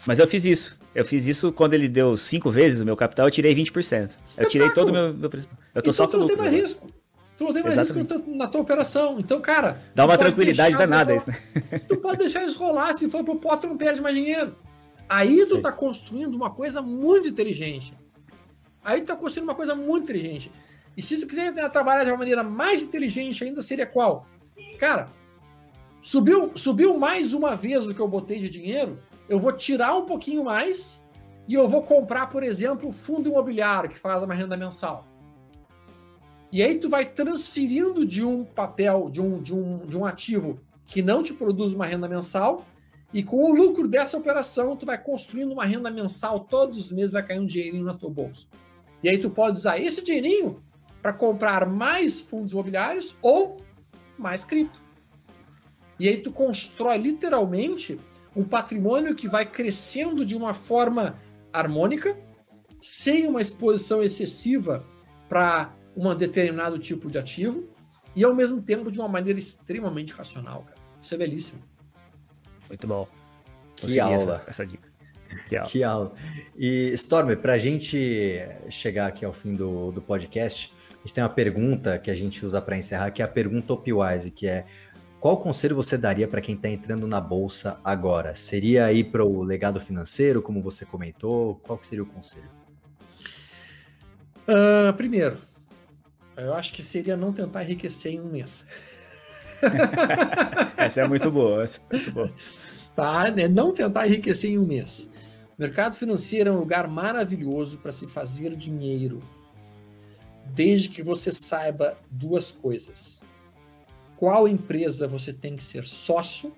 Mas eu fiz isso. Eu fiz isso quando ele deu cinco vezes o meu capital, eu tirei 20%. Eu tirei todo o meu, meu Eu tô então, só tu não tem mais risco. Tu não tem mais Exatamente. risco na tua operação. Então, cara. Dá uma tranquilidade danada isso, né? Tu pode deixar isso rolar. Se for pro pote, tu não perde mais dinheiro. Aí tu Sim. tá construindo uma coisa muito inteligente. Aí tu tá construindo uma coisa muito inteligente. E se tu quiser trabalhar de uma maneira mais inteligente ainda, seria qual? Cara, Subiu, subiu mais uma vez o que eu botei de dinheiro, eu vou tirar um pouquinho mais e eu vou comprar, por exemplo, fundo imobiliário que faz uma renda mensal. E aí tu vai transferindo de um papel, de um, de um, de um ativo que não te produz uma renda mensal, e com o lucro dessa operação, tu vai construindo uma renda mensal todos os meses, vai cair um dinheirinho na tua bolsa. E aí tu pode usar esse dinheirinho para comprar mais fundos imobiliários ou mais cripto. E aí tu constrói literalmente um patrimônio que vai crescendo de uma forma harmônica, sem uma exposição excessiva para um determinado tipo de ativo, e ao mesmo tempo de uma maneira extremamente racional, cara. Isso é belíssimo. Muito bom. Que aula. Essa, essa dica. Que aula. que aula. E, Stormer, para a gente chegar aqui ao fim do, do podcast, a gente tem uma pergunta que a gente usa para encerrar, que é a pergunta Opwise, que é qual conselho você daria para quem está entrando na bolsa agora? Seria ir para o legado financeiro, como você comentou? Qual que seria o conselho? Uh, primeiro, eu acho que seria não tentar enriquecer em um mês. essa é muito boa, essa é muito boa. Tá, né? Não tentar enriquecer em um mês. O mercado financeiro é um lugar maravilhoso para se fazer dinheiro, desde que você saiba duas coisas qual empresa você tem que ser sócio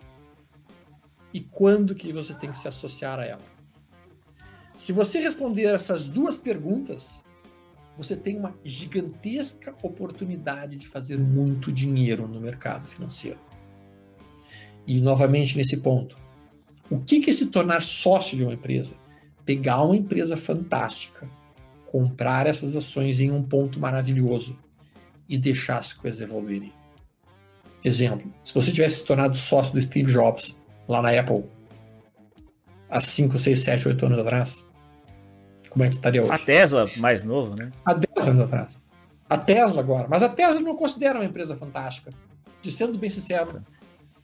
e quando que você tem que se associar a ela. Se você responder essas duas perguntas, você tem uma gigantesca oportunidade de fazer muito dinheiro no mercado financeiro. E novamente nesse ponto, o que é se tornar sócio de uma empresa? Pegar uma empresa fantástica, comprar essas ações em um ponto maravilhoso e deixar as coisas evoluírem. Exemplo, se você tivesse se tornado sócio do Steve Jobs lá na Apple há 5, 6, 7, 8 anos atrás, como é que estaria hoje. A Tesla, mais novo, né? Há 10 anos atrás. A Tesla agora. Mas a Tesla não considera uma empresa fantástica. De sendo bem sincero.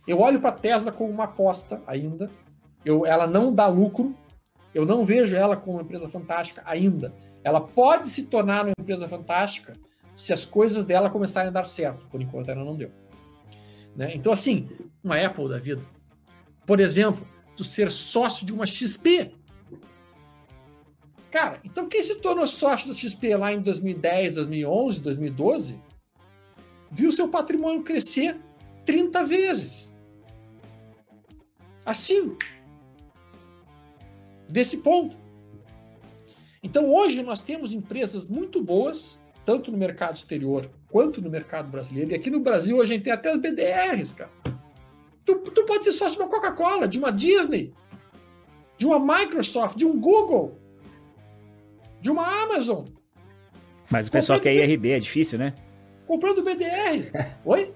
Eu olho para a Tesla como uma aposta ainda. Eu, ela não dá lucro. Eu não vejo ela como uma empresa fantástica ainda. Ela pode se tornar uma empresa fantástica se as coisas dela começarem a dar certo. Por enquanto ela não deu. Né? Então, assim, uma Apple da vida. Por exemplo, tu ser sócio de uma XP. Cara, então quem se tornou sócio da XP lá em 2010, 2011, 2012, viu seu patrimônio crescer 30 vezes. Assim. Desse ponto. Então hoje nós temos empresas muito boas, tanto no mercado exterior quanto no mercado brasileiro. E aqui no Brasil a gente tem até os BDRs, cara. Tu, tu pode ser sócio de uma Coca-Cola, de uma Disney, de uma Microsoft, de um Google, de uma Amazon. Mas o pessoal quer IRB, é difícil, né? Comprando BDR. Oi?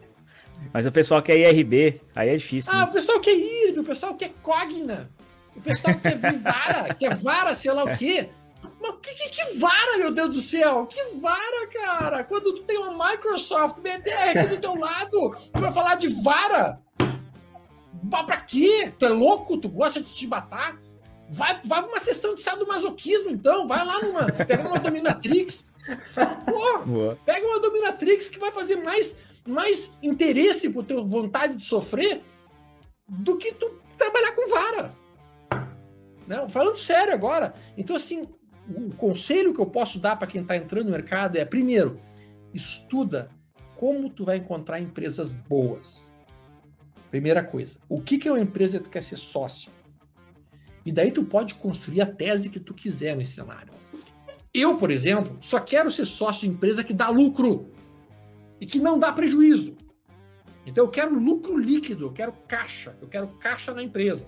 Mas o pessoal quer IRB, aí é difícil. Ah, né? o pessoal quer IRB, o pessoal quer Cogna, o pessoal quer Vivara, quer Vara, sei lá o quê. Mas que, que, que, vara, meu Deus do céu? Que vara, cara? Quando tu tem uma Microsoft BDR aqui do teu lado, tu vai falar de vara? Pra quê? Tu é louco? Tu gosta de te matar? Vai, vai pra uma sessão de sadomasoquismo, então. Vai lá numa. Pega uma dominatrix. Pô, pega uma dominatrix que vai fazer mais, mais interesse por tua vontade de sofrer do que tu trabalhar com vara. Não, falando sério agora. Então, assim, o conselho que eu posso dar para quem está entrando no mercado é, primeiro, estuda como tu vai encontrar empresas boas. Primeira coisa, o que, que é uma empresa que tu quer ser sócio? E daí tu pode construir a tese que tu quiser nesse cenário. Eu, por exemplo, só quero ser sócio de empresa que dá lucro e que não dá prejuízo. Então eu quero lucro líquido, eu quero caixa, eu quero caixa na empresa.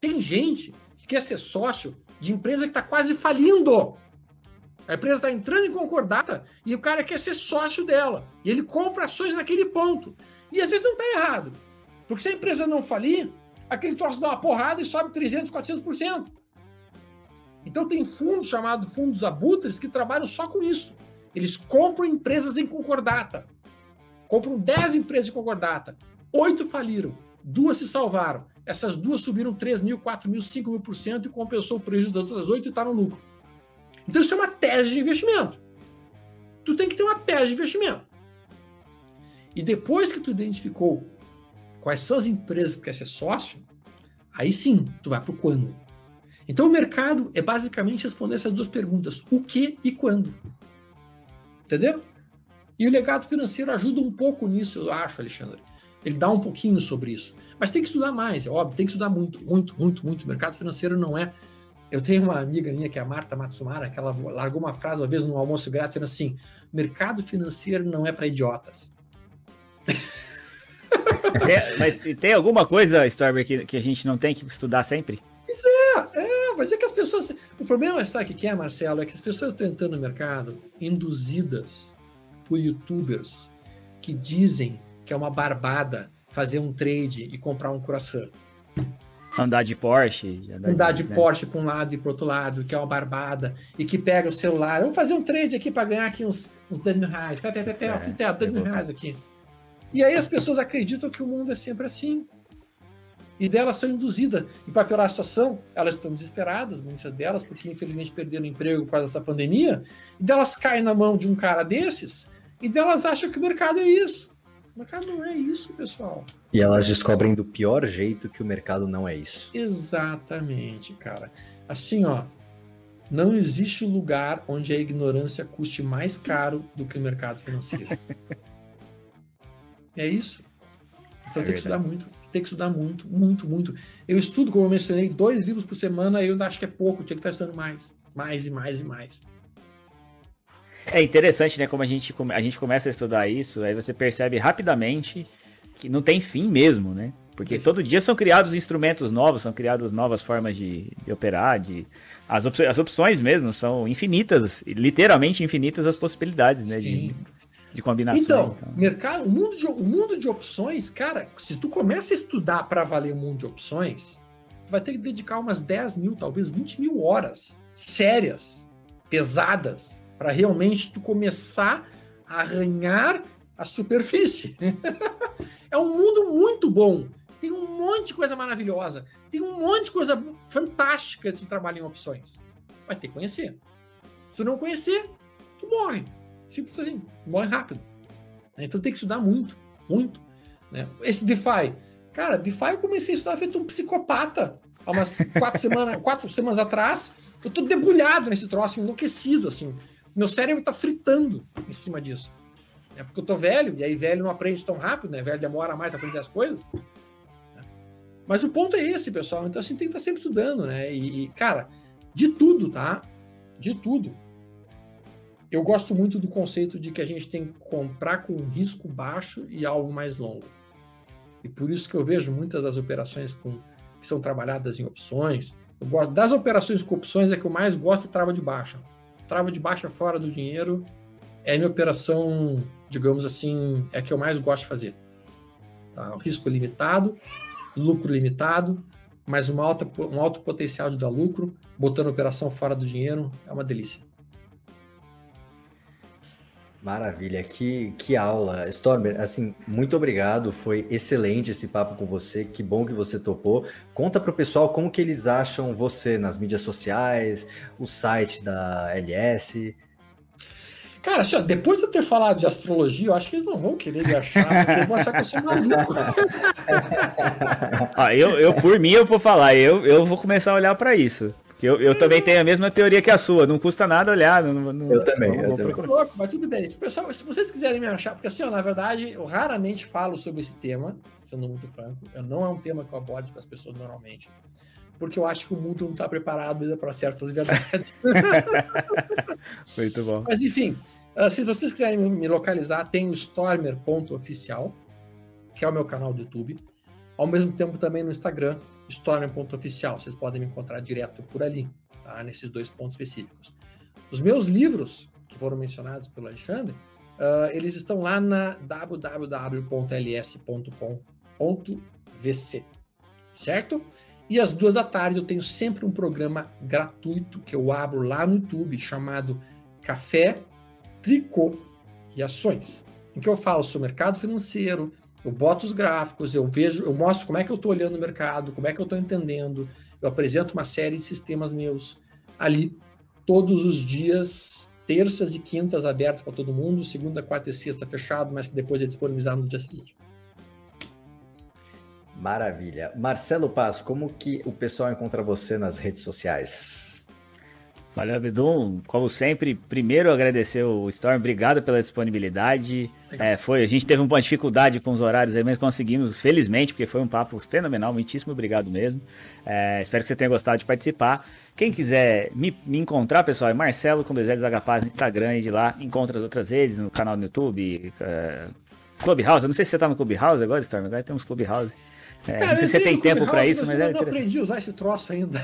Tem gente que quer ser sócio de empresa que está quase falindo. A empresa está entrando em concordata e o cara quer ser sócio dela. E ele compra ações naquele ponto. E às vezes não está errado. Porque se a empresa não falir, aquele troço dá uma porrada e sobe 300, 400%. Então tem fundos chamados fundos abutres que trabalham só com isso. Eles compram empresas em concordata. Compram 10 empresas em concordata. Oito faliram. Duas se salvaram. Essas duas subiram 3 mil, 4 mil, 5 mil por cento e compensou o prejuízo das outras oito e está no lucro. Então isso é uma tese de investimento. Tu tem que ter uma tese de investimento. E depois que tu identificou quais são as empresas que quer ser sócio, aí sim tu vai para o quando. Então o mercado é basicamente responder essas duas perguntas: o que e quando. Entendeu? E o legado financeiro ajuda um pouco nisso, eu acho, Alexandre. Ele dá um pouquinho sobre isso. Mas tem que estudar mais, é óbvio, tem que estudar muito, muito, muito, muito. O mercado financeiro não é. Eu tenho uma amiga minha que é a Marta Matsumara, que ela largou uma frase uma vez no almoço grátis, dizendo assim: mercado financeiro não é para idiotas. Tem, mas tem alguma coisa, Storber, que, que a gente não tem que estudar sempre? É, é, mas é que as pessoas. O problema, sabe o que é, Marcelo? É que as pessoas estão entrando no mercado induzidas por youtubers que dizem que é uma barbada fazer um trade e comprar um croissant. Andar de Porsche. Andar, andar de, de né? Porsche para um lado e para outro lado, que é uma barbada, e que pega o celular. Vamos fazer um trade aqui para ganhar aqui uns, uns 10 mil reais. Pé, pé, pé, pé, fiz 10 mil reais aqui. E aí as pessoas acreditam que o mundo é sempre assim. E delas são induzidas. E para piorar a situação, elas estão desesperadas, muitas delas, porque infelizmente perderam o emprego por causa dessa pandemia. E delas caem na mão de um cara desses, e delas acham que o mercado é isso. O mercado não é isso, pessoal. E elas descobrem do pior jeito que o mercado não é isso. Exatamente, cara. Assim, ó, não existe lugar onde a ignorância custe mais caro do que o mercado financeiro. é isso. Então é tem que estudar muito. Tem que estudar muito, muito, muito. Eu estudo, como eu mencionei, dois livros por semana, eu ainda acho que é pouco, tinha que estar estudando mais. Mais e mais e mais. É interessante, né? Como a gente, a gente começa a estudar isso, aí você percebe rapidamente que não tem fim mesmo, né? Porque todo dia são criados instrumentos novos, são criadas novas formas de, de operar, de, as, op as opções mesmo são infinitas, literalmente infinitas as possibilidades, né? De, de combinação. Então, então, mercado, o mundo, de, o mundo de opções, cara, se tu começa a estudar para valer o mundo de opções, tu vai ter que dedicar umas 10 mil, talvez 20 mil horas sérias, pesadas, para realmente tu começar a arranhar a superfície. é um mundo muito bom. Tem um monte de coisa maravilhosa. Tem um monte de coisa fantástica de se trabalhar em opções. Vai ter que conhecer. Se tu não conhecer, tu morre. Simples assim. Morre rápido. Então tem que estudar muito, muito. Né? Esse DeFi. Cara, DeFi eu comecei a estudar feito um psicopata. Há umas quatro semanas, quatro semanas atrás. Eu tô debulhado nesse troço, enlouquecido, assim. Meu cérebro tá fritando em cima disso. É porque eu tô velho, e aí velho não aprende tão rápido, né? Velho demora mais a aprender as coisas. Mas o ponto é esse, pessoal. Então, assim, tem que estar tá sempre estudando, né? E, e, cara, de tudo, tá? De tudo. Eu gosto muito do conceito de que a gente tem que comprar com risco baixo e algo mais longo. E por isso que eu vejo muitas das operações com, que são trabalhadas em opções. Eu gosto das operações com opções é que eu mais gosto de trava de baixa. Trava de baixa fora do dinheiro é a minha operação, digamos assim, é a que eu mais gosto de fazer. Tá? Risco limitado, lucro limitado, mas uma alta, um alto potencial de dar lucro, botando a operação fora do dinheiro, é uma delícia. Maravilha, que, que aula. Stormer, assim, muito obrigado, foi excelente esse papo com você, que bom que você topou. Conta para o pessoal como que eles acham você nas mídias sociais, o site da LS. Cara, assim, ó, depois de eu ter falado de astrologia, eu acho que eles não vão querer me achar, porque eles vão achar que eu sou maluco. ah, eu, eu, por mim, eu vou falar, eu, eu vou começar a olhar para isso. Eu, eu também tenho a mesma teoria que a sua, não custa nada olhar. Não, não, eu também. Não, eu também. Louco, mas tudo bem. Se, pessoal, se vocês quiserem me achar, porque assim, ó, na verdade, eu raramente falo sobre esse tema, sendo muito franco. Eu, não é um tema que eu abordo com as pessoas normalmente. Porque eu acho que o mundo não está preparado ainda para certas verdades. muito bom. Mas enfim, uh, se vocês quiserem me localizar, tem o Stormer.oficial, que é o meu canal do YouTube. Ao mesmo tempo também no Instagram, Stormer.oficial. Vocês podem me encontrar direto por ali, tá? nesses dois pontos específicos. Os meus livros, que foram mencionados pelo Alexandre, uh, eles estão lá na www.ls.com.vc, certo? E às duas da tarde eu tenho sempre um programa gratuito que eu abro lá no YouTube chamado Café, Tricô e Ações, em que eu falo sobre mercado financeiro, eu boto os gráficos, eu vejo, eu mostro como é que eu estou olhando o mercado, como é que eu estou entendendo, eu apresento uma série de sistemas meus ali todos os dias, terças e quintas abertos para todo mundo, segunda, quarta e sexta fechado, mas que depois é disponibilizado no dia seguinte. Maravilha. Marcelo Paz, como que o pessoal encontra você nas redes sociais? Valeu, Abdum. Como sempre, primeiro agradecer o Storm, obrigado pela disponibilidade. É, foi, a gente teve uma dificuldade com os horários aí, mas conseguimos, felizmente, porque foi um papo fenomenal. Muitíssimo obrigado mesmo. É, espero que você tenha gostado de participar. Quem quiser me, me encontrar, pessoal, é Marcelo com dois L's Paz no Instagram e de lá encontra as outras redes, no canal do YouTube, é, Clubhouse. Eu não sei se você tá no Clubhouse agora, Storm. Agora temos Clubhouse. É, Cara, não sei se você tem tempo para isso, mas, mas é. Eu não aprendi a usar esse troço ainda.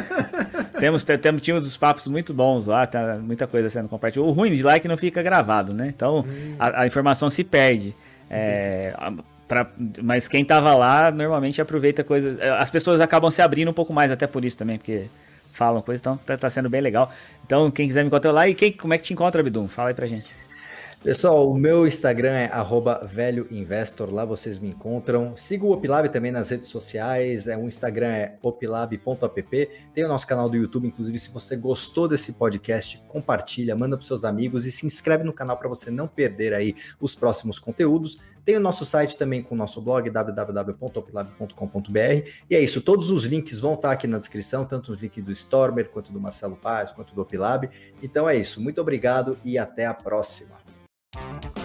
temos, temos, tinha uns papos muito bons lá, tá muita coisa sendo compartilhada. O ruim de lá é que não fica gravado, né? Então hum. a, a, informação se perde. É, pra, mas quem tava lá normalmente aproveita coisas. As pessoas acabam se abrindo um pouco mais, até por isso também, porque falam coisas, então tá, tá sendo bem legal. Então, quem quiser me encontrar lá, e quem, como é que te encontra, Abdum? Fala aí pra gente. Pessoal, o meu Instagram é velhoinvestor, lá vocês me encontram. Siga o Opilab também nas redes sociais, é, o Instagram é opilab.app. Tem o nosso canal do YouTube, inclusive, se você gostou desse podcast, compartilha, manda para seus amigos e se inscreve no canal para você não perder aí os próximos conteúdos. Tem o nosso site também com o nosso blog, www.opilab.com.br. E é isso, todos os links vão estar aqui na descrição, tanto os links do Stormer, quanto do Marcelo Paz, quanto do Opilab. Então é isso, muito obrigado e até a próxima. Thank you.